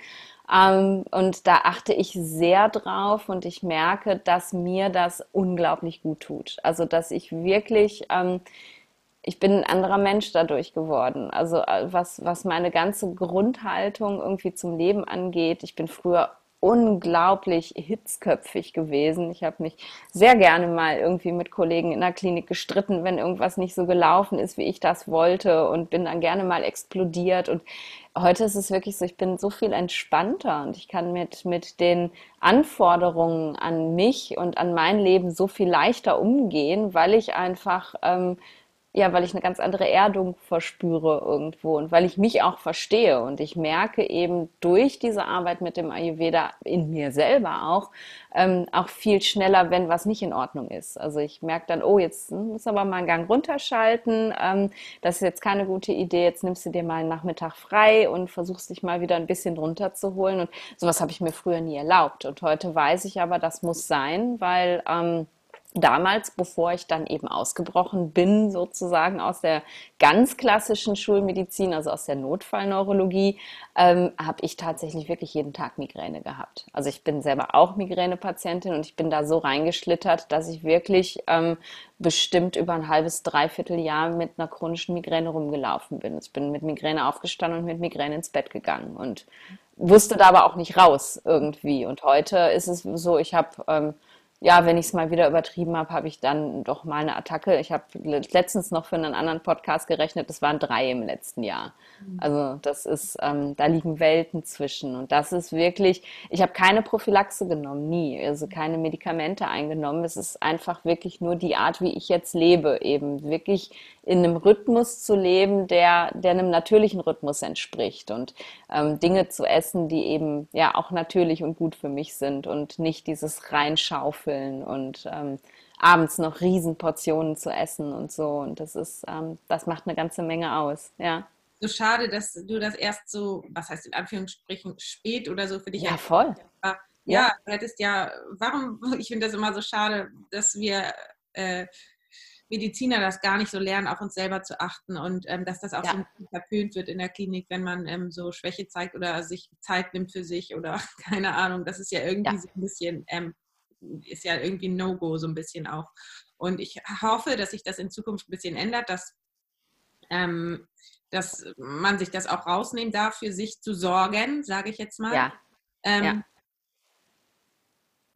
Ähm, und da achte ich sehr drauf und ich merke, dass mir das unglaublich gut tut. Also, dass ich wirklich ähm, ich bin ein anderer Mensch dadurch geworden. Also äh, was, was meine ganze Grundhaltung irgendwie zum Leben angeht. Ich bin früher unglaublich hitzköpfig gewesen. Ich habe mich sehr gerne mal irgendwie mit Kollegen in der Klinik gestritten, wenn irgendwas nicht so gelaufen ist, wie ich das wollte und bin dann gerne mal explodiert. Und heute ist es wirklich so, ich bin so viel entspannter und ich kann mit, mit den Anforderungen an mich und an mein Leben so viel leichter umgehen, weil ich einfach ähm, ja, weil ich eine ganz andere Erdung verspüre irgendwo und weil ich mich auch verstehe. Und ich merke eben durch diese Arbeit mit dem Ayurveda in mir selber auch, ähm, auch viel schneller, wenn was nicht in Ordnung ist. Also ich merke dann, oh, jetzt muss aber mal einen Gang runterschalten. Ähm, das ist jetzt keine gute Idee. Jetzt nimmst du dir mal einen Nachmittag frei und versuchst dich mal wieder ein bisschen runterzuholen. Und sowas habe ich mir früher nie erlaubt. Und heute weiß ich aber, das muss sein, weil ähm, damals, bevor ich dann eben ausgebrochen bin, sozusagen aus der ganz klassischen Schulmedizin, also aus der Notfallneurologie, ähm, habe ich tatsächlich wirklich jeden Tag Migräne gehabt. Also ich bin selber auch Migränepatientin und ich bin da so reingeschlittert, dass ich wirklich ähm, bestimmt über ein halbes, dreiviertel Jahr mit einer chronischen Migräne rumgelaufen bin. Ich bin mit Migräne aufgestanden und mit Migräne ins Bett gegangen und wusste da aber auch nicht raus irgendwie. Und heute ist es so, ich habe ähm, ja, wenn ich es mal wieder übertrieben habe, habe ich dann doch mal eine Attacke. Ich habe letztens noch für einen anderen Podcast gerechnet, das waren drei im letzten Jahr. Mhm. Also das ist, ähm, da liegen Welten zwischen. Und das ist wirklich, ich habe keine Prophylaxe genommen, nie. Also keine Medikamente eingenommen. Es ist einfach wirklich nur die Art, wie ich jetzt lebe, eben wirklich in einem Rhythmus zu leben, der, der einem natürlichen Rhythmus entspricht und ähm, Dinge zu essen, die eben ja auch natürlich und gut für mich sind und nicht dieses Reinschaufeln und ähm, abends noch Riesenportionen zu essen und so. Und das ist, ähm, das macht eine ganze Menge aus, ja. So schade, dass du das erst so, was heißt in Anführungsstrichen, spät oder so für dich Ja, voll. Ja, ja, du hättest ja, warum, ich finde das immer so schade, dass wir äh, Mediziner das gar nicht so lernen, auf uns selber zu achten und ähm, dass das auch ja. so verpönt wird in der Klinik, wenn man ähm, so Schwäche zeigt oder sich Zeit nimmt für sich oder keine Ahnung. Das ist ja irgendwie ja. so ein bisschen, ähm, ist ja irgendwie ein No-Go so ein bisschen auch. Und ich hoffe, dass sich das in Zukunft ein bisschen ändert, dass, ähm, dass man sich das auch rausnehmen darf, für sich zu sorgen, sage ich jetzt mal. Ja. Ähm, ja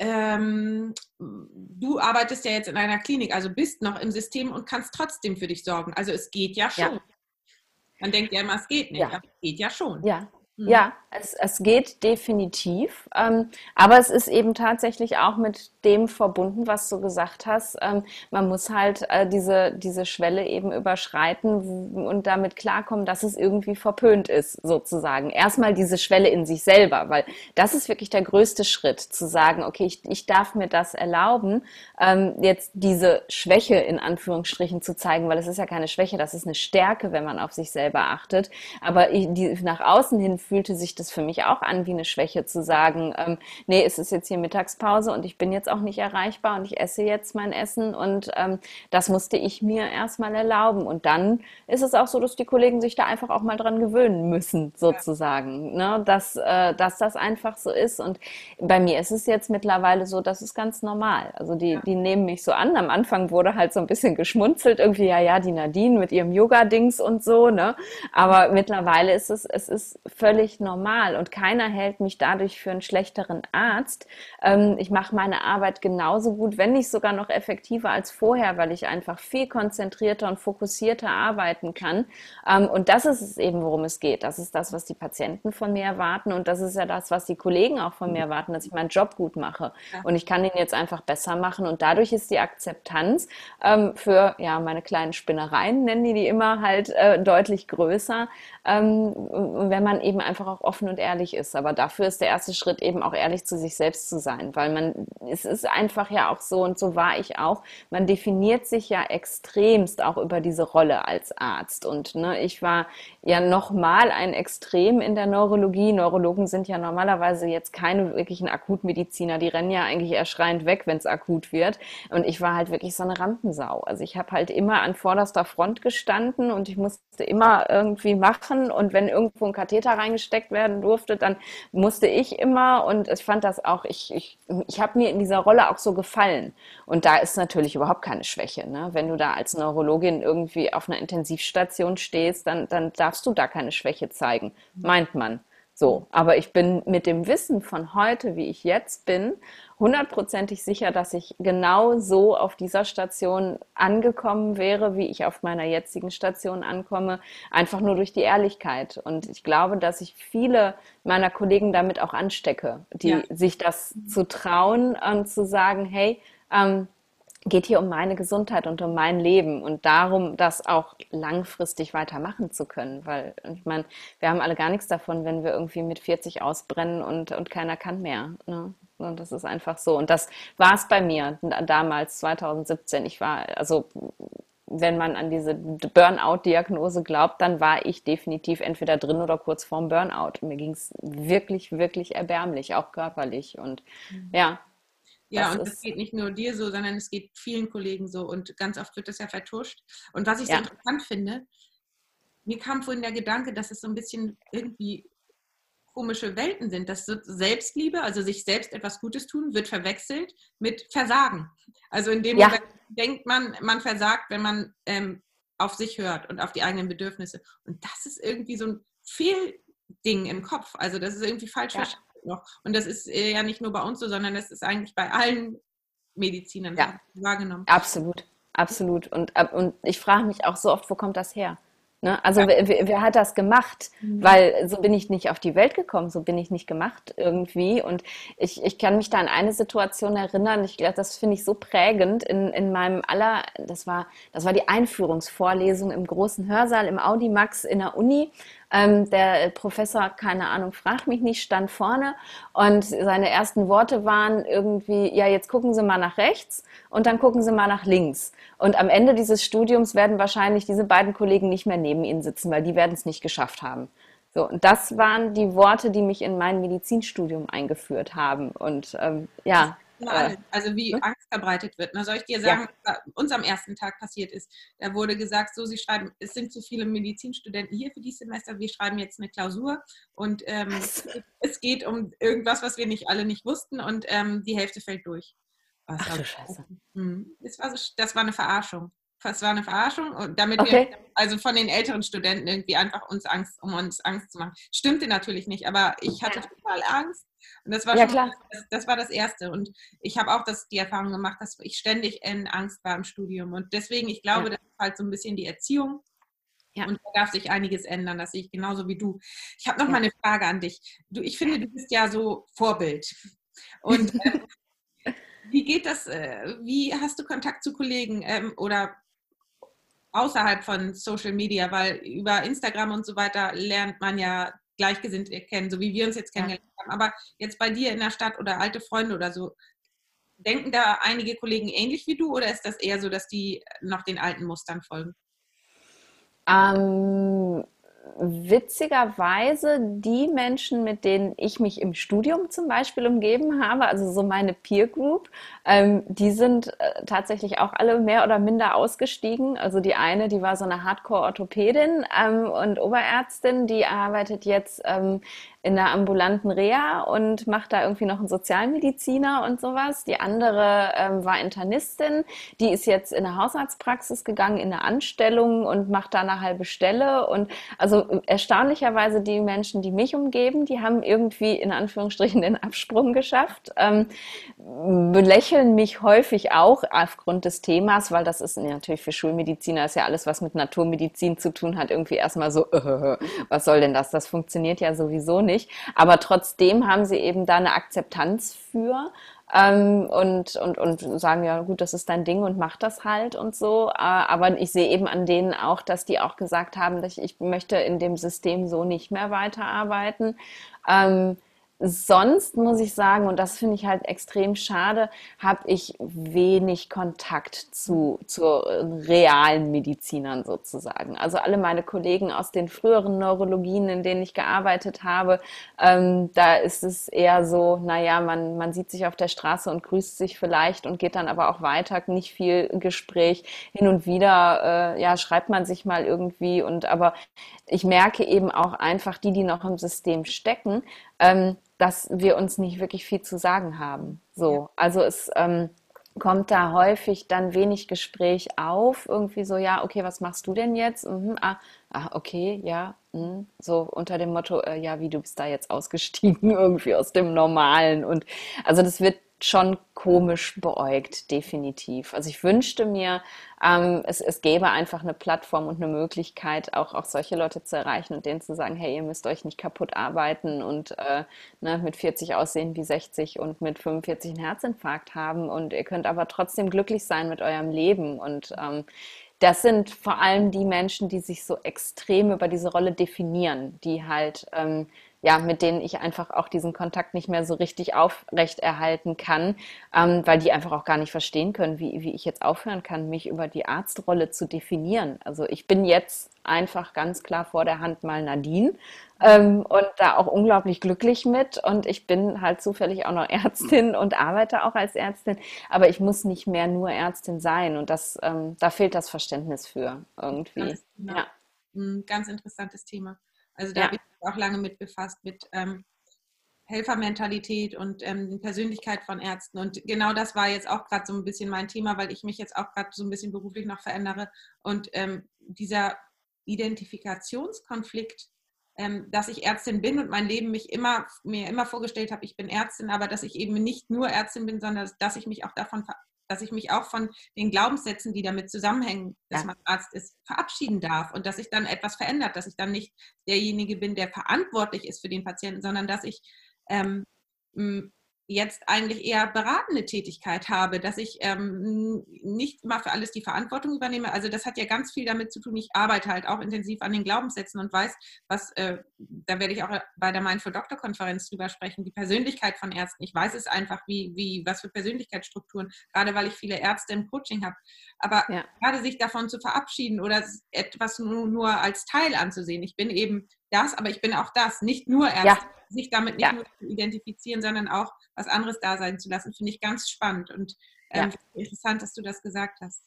ähm, du arbeitest ja jetzt in einer Klinik, also bist noch im System und kannst trotzdem für dich sorgen. Also es geht ja schon. Ja. Man denkt ja immer, es geht nicht, ja. aber es geht ja schon. Ja. Ja, es, es geht definitiv. Ähm, aber es ist eben tatsächlich auch mit dem verbunden, was du gesagt hast. Ähm, man muss halt äh, diese, diese Schwelle eben überschreiten und damit klarkommen, dass es irgendwie verpönt ist, sozusagen. Erstmal diese Schwelle in sich selber, weil das ist wirklich der größte Schritt, zu sagen, okay, ich, ich darf mir das erlauben, ähm, jetzt diese Schwäche in Anführungsstrichen zu zeigen, weil es ist ja keine Schwäche, das ist eine Stärke, wenn man auf sich selber achtet. Aber die, nach außen hin fühlte sich das für mich auch an wie eine Schwäche zu sagen, ähm, nee, es ist jetzt hier Mittagspause und ich bin jetzt auch nicht erreichbar und ich esse jetzt mein Essen und ähm, das musste ich mir erstmal erlauben. Und dann ist es auch so, dass die Kollegen sich da einfach auch mal dran gewöhnen müssen, sozusagen, ja. ne? dass, äh, dass das einfach so ist. Und bei mir ist es jetzt mittlerweile so, das ist ganz normal. Also die, ja. die nehmen mich so an. Am Anfang wurde halt so ein bisschen geschmunzelt, irgendwie, ja, ja, die Nadine mit ihrem Yoga-Dings und so, ne? Aber mittlerweile ist es, es ist völlig völlig normal und keiner hält mich dadurch für einen schlechteren Arzt. Ähm, ich mache meine Arbeit genauso gut, wenn nicht sogar noch effektiver als vorher, weil ich einfach viel konzentrierter und fokussierter arbeiten kann. Ähm, und das ist es eben, worum es geht. Das ist das, was die Patienten von mir erwarten und das ist ja das, was die Kollegen auch von mir erwarten, dass ich meinen Job gut mache. Und ich kann ihn jetzt einfach besser machen und dadurch ist die Akzeptanz ähm, für ja meine kleinen Spinnereien, nennen die die immer halt äh, deutlich größer, wenn man eben einfach auch offen und ehrlich ist. Aber dafür ist der erste Schritt eben auch ehrlich zu sich selbst zu sein, weil man, es ist einfach ja auch so und so war ich auch, man definiert sich ja extremst auch über diese Rolle als Arzt. Und ne, ich war ja nochmal ein Extrem in der Neurologie. Neurologen sind ja normalerweise jetzt keine wirklichen Akutmediziner, die rennen ja eigentlich erschreiend weg, wenn es akut wird. Und ich war halt wirklich so eine Rampensau. Also ich habe halt immer an vorderster Front gestanden und ich musste immer irgendwie machen. Und wenn irgendwo ein Katheter reingesteckt werden durfte, dann musste ich immer und ich fand das auch, ich, ich, ich habe mir in dieser Rolle auch so gefallen. Und da ist natürlich überhaupt keine Schwäche. Ne? Wenn du da als Neurologin irgendwie auf einer Intensivstation stehst, dann, dann darfst du da keine Schwäche zeigen, meint man. So, aber ich bin mit dem Wissen von heute, wie ich jetzt bin, hundertprozentig sicher, dass ich genau so auf dieser Station angekommen wäre, wie ich auf meiner jetzigen Station ankomme, einfach nur durch die Ehrlichkeit. Und ich glaube, dass ich viele meiner Kollegen damit auch anstecke, die ja. sich das zu trauen und zu sagen, hey, ähm, geht hier um meine Gesundheit und um mein Leben und darum, das auch langfristig weitermachen zu können. Weil ich meine, wir haben alle gar nichts davon, wenn wir irgendwie mit 40 ausbrennen und, und keiner kann mehr. Ne? Und das ist einfach so. Und das war es bei mir damals, 2017. Ich war, also wenn man an diese Burnout-Diagnose glaubt, dann war ich definitiv entweder drin oder kurz vorm Burnout. Mir ging es wirklich, wirklich erbärmlich, auch körperlich. Und mhm. ja, ja, das und es geht nicht nur dir so, sondern es geht vielen Kollegen so und ganz oft wird das ja vertuscht. Und was ich ja. so interessant finde, mir kam vorhin der Gedanke, dass es so ein bisschen irgendwie komische Welten sind. Das Selbstliebe, also sich selbst etwas Gutes tun, wird verwechselt mit Versagen. Also in dem ja. Moment denkt man, man versagt, wenn man ähm, auf sich hört und auf die eigenen Bedürfnisse. Und das ist irgendwie so ein Fehlding im Kopf. Also das ist irgendwie falsch ja. verstanden noch. Und das ist äh, ja nicht nur bei uns so, sondern das ist eigentlich bei allen Medizinern ja. wahrgenommen. Absolut, absolut. Und, und ich frage mich auch so oft, wo kommt das her? Ne? Also ja. wer, wer, hat das gemacht? Mhm. Weil so bin ich nicht auf die Welt gekommen, so bin ich nicht gemacht irgendwie. Und ich, ich kann mich da an eine Situation erinnern, ich glaube, das finde ich so prägend in, in meinem aller, das war, das war die Einführungsvorlesung im großen Hörsaal im Audimax in der Uni. Ähm, der Professor, keine Ahnung, frag mich nicht, stand vorne und seine ersten Worte waren irgendwie, ja, jetzt gucken Sie mal nach rechts und dann gucken Sie mal nach links. Und am Ende dieses Studiums werden wahrscheinlich diese beiden Kollegen nicht mehr neben Ihnen sitzen, weil die werden es nicht geschafft haben. So, und das waren die Worte, die mich in mein Medizinstudium eingeführt haben. Und ähm, ja. Äh, also wie ne? Angst verbreitet wird. Na, soll ich dir sagen, ja. was uns am ersten Tag passiert ist? Da wurde gesagt, so, Sie schreiben, es sind zu viele Medizinstudenten hier für dieses Semester, wir schreiben jetzt eine Klausur und ähm, es geht um irgendwas, was wir nicht alle nicht wussten und ähm, die Hälfte fällt durch. Ach du Scheiße. Hm. Das war, so, das war eine Verarschung. Das war eine Verarschung, und damit okay. wir, also von den älteren Studenten irgendwie einfach uns Angst, um uns Angst zu machen. Stimmte natürlich nicht, aber ich hatte total Angst. Und das war ja, schon, klar. Das, das, war das Erste. Und ich habe auch das, die Erfahrung gemacht, dass ich ständig in Angst war im Studium. Und deswegen, ich glaube, ja. das ist halt so ein bisschen die Erziehung. Ja. Und da darf sich einiges ändern, das sehe ich genauso wie du. Ich habe noch ja. mal eine Frage an dich. Du, ich finde, du bist ja so Vorbild. Und äh, wie geht das? Äh, wie hast du Kontakt zu Kollegen ähm, oder außerhalb von Social Media? Weil über Instagram und so weiter lernt man ja Gleichgesinnte kennen, so wie wir uns jetzt kennengelernt haben. Aber jetzt bei dir in der Stadt oder alte Freunde oder so, denken da einige Kollegen ähnlich wie du oder ist das eher so, dass die noch den alten Mustern folgen? Ähm, witzigerweise die Menschen, mit denen ich mich im Studium zum Beispiel umgeben habe, also so meine Peer Group, ähm, die sind äh, tatsächlich auch alle mehr oder minder ausgestiegen. Also die eine, die war so eine Hardcore-Orthopädin ähm, und Oberärztin, die arbeitet jetzt ähm, in der ambulanten Reha und macht da irgendwie noch einen Sozialmediziner und sowas. Die andere ähm, war Internistin, die ist jetzt in eine Hausarztpraxis gegangen, in eine Anstellung und macht da eine halbe Stelle. Und also erstaunlicherweise die Menschen, die mich umgeben, die haben irgendwie in Anführungsstrichen den Absprung geschafft, ähm, belächeln mich häufig auch aufgrund des Themas, weil das ist natürlich für Schulmediziner ist ja alles, was mit Naturmedizin zu tun hat, irgendwie erstmal so, äh, was soll denn das? Das funktioniert ja sowieso nicht. Aber trotzdem haben sie eben da eine Akzeptanz für. Ähm, und, und, und sagen, ja gut, das ist dein Ding und mach das halt und so. Äh, aber ich sehe eben an denen auch, dass die auch gesagt haben, dass ich, ich möchte in dem System so nicht mehr weiterarbeiten. Ähm, sonst muss ich sagen, und das finde ich halt extrem schade, habe ich wenig Kontakt zu, zu realen Medizinern sozusagen. Also alle meine Kollegen aus den früheren Neurologien, in denen ich gearbeitet habe, ähm, da ist es eher so, naja, man, man sieht sich auf der Straße und grüßt sich vielleicht und geht dann aber auch weiter, nicht viel Gespräch. Hin und wieder, äh, ja, schreibt man sich mal irgendwie und aber ich merke eben auch einfach die, die noch im System stecken, ähm, dass wir uns nicht wirklich viel zu sagen haben. So, also es, ähm, kommt da häufig dann wenig Gespräch auf. Irgendwie so, ja, okay, was machst du denn jetzt? Mhm, ah, ah, okay, ja. Mh. So unter dem Motto, äh, ja, wie du bist da jetzt ausgestiegen, irgendwie aus dem Normalen. Und also das wird schon komisch beäugt, definitiv. Also ich wünschte mir, ähm, es, es gäbe einfach eine Plattform und eine Möglichkeit, auch, auch solche Leute zu erreichen und denen zu sagen, hey, ihr müsst euch nicht kaputt arbeiten und äh, ne, mit 40 aussehen wie 60 und mit 45 einen Herzinfarkt haben und ihr könnt aber trotzdem glücklich sein mit eurem Leben und ähm, das sind vor allem die Menschen, die sich so extrem über diese Rolle definieren, die halt ähm, ja, mit denen ich einfach auch diesen Kontakt nicht mehr so richtig aufrechterhalten kann, ähm, weil die einfach auch gar nicht verstehen können, wie, wie ich jetzt aufhören kann, mich über die Arztrolle zu definieren. Also ich bin jetzt einfach ganz klar vor der Hand mal Nadine ähm, und da auch unglaublich glücklich mit. Und ich bin halt zufällig auch noch Ärztin und arbeite auch als Ärztin, aber ich muss nicht mehr nur Ärztin sein. Und das, ähm, da fehlt das Verständnis für irgendwie. Ganz, genau. ja. Ein ganz interessantes Thema. Also da ja. mich auch lange mit befasst, mit ähm, Helfermentalität und ähm, Persönlichkeit von Ärzten. Und genau das war jetzt auch gerade so ein bisschen mein Thema, weil ich mich jetzt auch gerade so ein bisschen beruflich noch verändere. Und ähm, dieser Identifikationskonflikt, ähm, dass ich Ärztin bin und mein Leben mich immer, mir immer vorgestellt habe, ich bin Ärztin, aber dass ich eben nicht nur Ärztin bin, sondern dass ich mich auch davon dass ich mich auch von den Glaubenssätzen, die damit zusammenhängen, dass ja. man Arzt ist, verabschieden darf und dass sich dann etwas verändert, dass ich dann nicht derjenige bin, der verantwortlich ist für den Patienten, sondern dass ich ähm, jetzt eigentlich eher beratende Tätigkeit habe, dass ich ähm, nicht immer für alles die Verantwortung übernehme. Also das hat ja ganz viel damit zu tun. Ich arbeite halt auch intensiv an den Glaubenssätzen und weiß, was, äh, da werde ich auch bei der Mindful Doctor Konferenz drüber sprechen, die Persönlichkeit von Ärzten. Ich weiß es einfach, wie, wie, was für Persönlichkeitsstrukturen, gerade weil ich viele Ärzte im Coaching habe. Aber ja. gerade sich davon zu verabschieden oder etwas nur, nur als Teil anzusehen. Ich bin eben das, aber ich bin auch das, nicht nur Ärzte. Ja sich damit nicht ja. nur zu identifizieren, sondern auch was anderes da sein zu lassen, finde ich ganz spannend und ähm, ja. interessant, dass du das gesagt hast.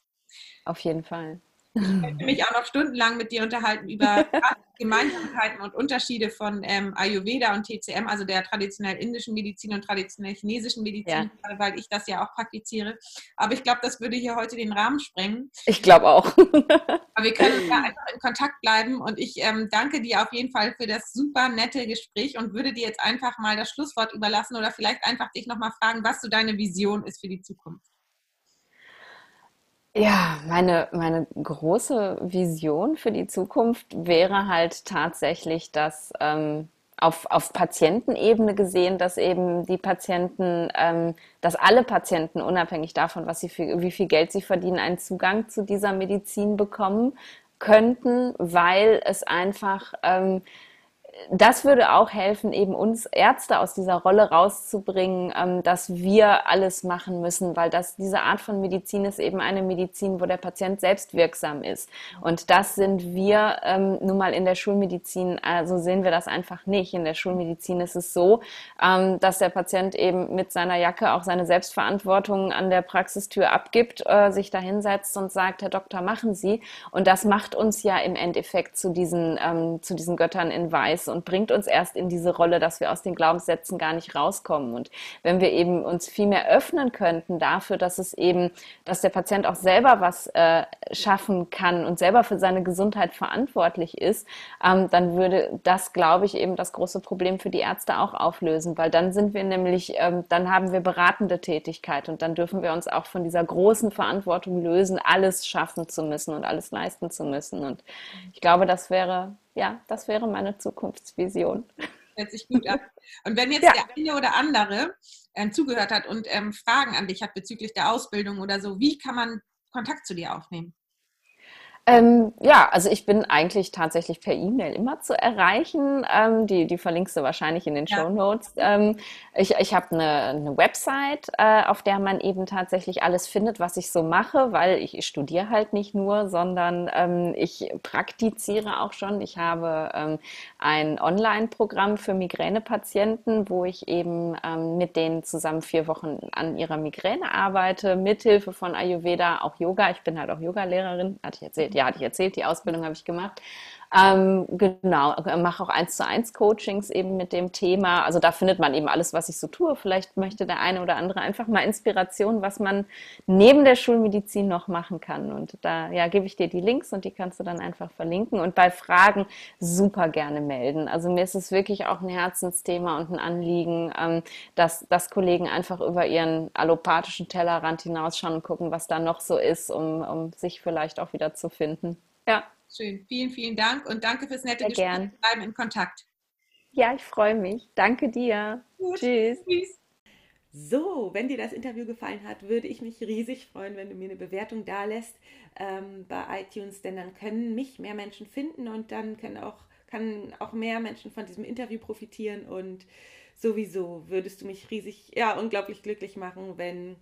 Auf jeden Fall. Ich könnte mich auch noch stundenlang mit dir unterhalten über Gemeinsamkeiten und Unterschiede von ähm, Ayurveda und TCM, also der traditionell indischen Medizin und traditionell chinesischen Medizin, ja. weil ich das ja auch praktiziere. Aber ich glaube, das würde hier heute den Rahmen sprengen. Ich glaube auch. Aber wir können da einfach in Kontakt bleiben und ich ähm, danke dir auf jeden Fall für das super nette Gespräch und würde dir jetzt einfach mal das Schlusswort überlassen oder vielleicht einfach dich nochmal fragen, was so deine Vision ist für die Zukunft. Ja, meine, meine große Vision für die Zukunft wäre halt tatsächlich, dass ähm, auf, auf Patientenebene gesehen, dass eben die Patienten, ähm, dass alle Patienten unabhängig davon, was sie für, wie viel Geld sie verdienen, einen Zugang zu dieser Medizin bekommen könnten, weil es einfach ähm, das würde auch helfen, eben uns Ärzte aus dieser Rolle rauszubringen, ähm, dass wir alles machen müssen, weil das, diese Art von Medizin ist eben eine Medizin, wo der Patient selbst wirksam ist. Und das sind wir ähm, nun mal in der Schulmedizin, also sehen wir das einfach nicht. In der Schulmedizin ist es so, ähm, dass der Patient eben mit seiner Jacke auch seine Selbstverantwortung an der Praxistür abgibt, äh, sich da hinsetzt und sagt, Herr Doktor, machen Sie. Und das macht uns ja im Endeffekt zu diesen, zu diesen Göttern in Weiß und bringt uns erst in diese Rolle, dass wir aus den Glaubenssätzen gar nicht rauskommen. Und wenn wir eben uns viel mehr öffnen könnten dafür, dass es eben, dass der Patient auch selber was äh, schaffen kann und selber für seine Gesundheit verantwortlich ist, ähm, dann würde das, glaube ich, eben das große Problem für die Ärzte auch auflösen, weil dann sind wir nämlich, ähm, dann haben wir beratende Tätigkeit und dann dürfen wir uns auch von dieser großen Verantwortung lösen, alles schaffen zu müssen und alles leisten zu müssen. Und ich glaube, das wäre ja, das wäre meine Zukunftsvision. Hört sich gut an. Und wenn jetzt ja. der eine oder andere ähm, zugehört hat und ähm, Fragen an dich hat bezüglich der Ausbildung oder so, wie kann man Kontakt zu dir aufnehmen? Ähm, ja, also ich bin eigentlich tatsächlich per E-Mail immer zu erreichen. Ähm, die, die verlinkst du wahrscheinlich in den ja. Show Notes. Ähm, ich ich habe eine, eine Website, äh, auf der man eben tatsächlich alles findet, was ich so mache, weil ich, ich studiere halt nicht nur, sondern ähm, ich praktiziere auch schon. Ich habe ähm, ein Online-Programm für Migränepatienten, wo ich eben ähm, mit denen zusammen vier Wochen an ihrer Migräne arbeite, mithilfe von Ayurveda, auch Yoga. Ich bin halt auch Yogalehrerin, hatte ich erzählt ja, hatte ich erzählt, die Ausbildung habe ich gemacht. Ähm, genau, mache auch eins zu eins Coachings eben mit dem Thema. Also da findet man eben alles, was ich so tue. Vielleicht möchte der eine oder andere einfach mal Inspiration, was man neben der Schulmedizin noch machen kann. Und da ja, gebe ich dir die Links und die kannst du dann einfach verlinken. Und bei Fragen super gerne melden. Also mir ist es wirklich auch ein Herzensthema und ein Anliegen, ähm, dass, dass Kollegen einfach über ihren allopathischen Tellerrand hinausschauen und gucken, was da noch so ist, um, um sich vielleicht auch wieder zu finden. Ja. Schön. Vielen, vielen Dank und danke fürs nette Sehr Gespräch. gern. Wir bleiben in Kontakt. Ja, ich freue mich. Danke dir. Gut. Tschüss. Tschüss. So, wenn dir das Interview gefallen hat, würde ich mich riesig freuen, wenn du mir eine Bewertung da lässt ähm, bei iTunes, denn dann können mich mehr Menschen finden und dann können auch, kann auch mehr Menschen von diesem Interview profitieren und sowieso würdest du mich riesig, ja, unglaublich glücklich machen, wenn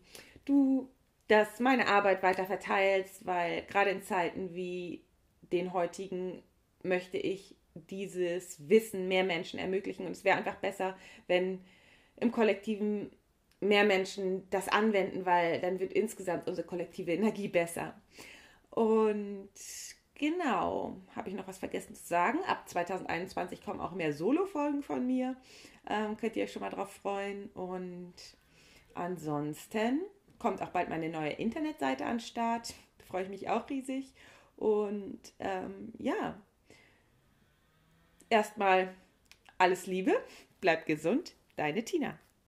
du das meine Arbeit weiter verteilst, weil gerade in Zeiten wie den heutigen möchte ich dieses Wissen mehr Menschen ermöglichen und es wäre einfach besser, wenn im kollektiven mehr Menschen das anwenden, weil dann wird insgesamt unsere kollektive Energie besser. Und genau, habe ich noch was vergessen zu sagen? Ab 2021 kommen auch mehr Solo-Folgen von mir. Ähm, könnt ihr euch schon mal drauf freuen. Und ansonsten kommt auch bald meine neue Internetseite an den Start. Da freue ich mich auch riesig. Und ähm, ja, erstmal alles Liebe, bleibt gesund, deine Tina.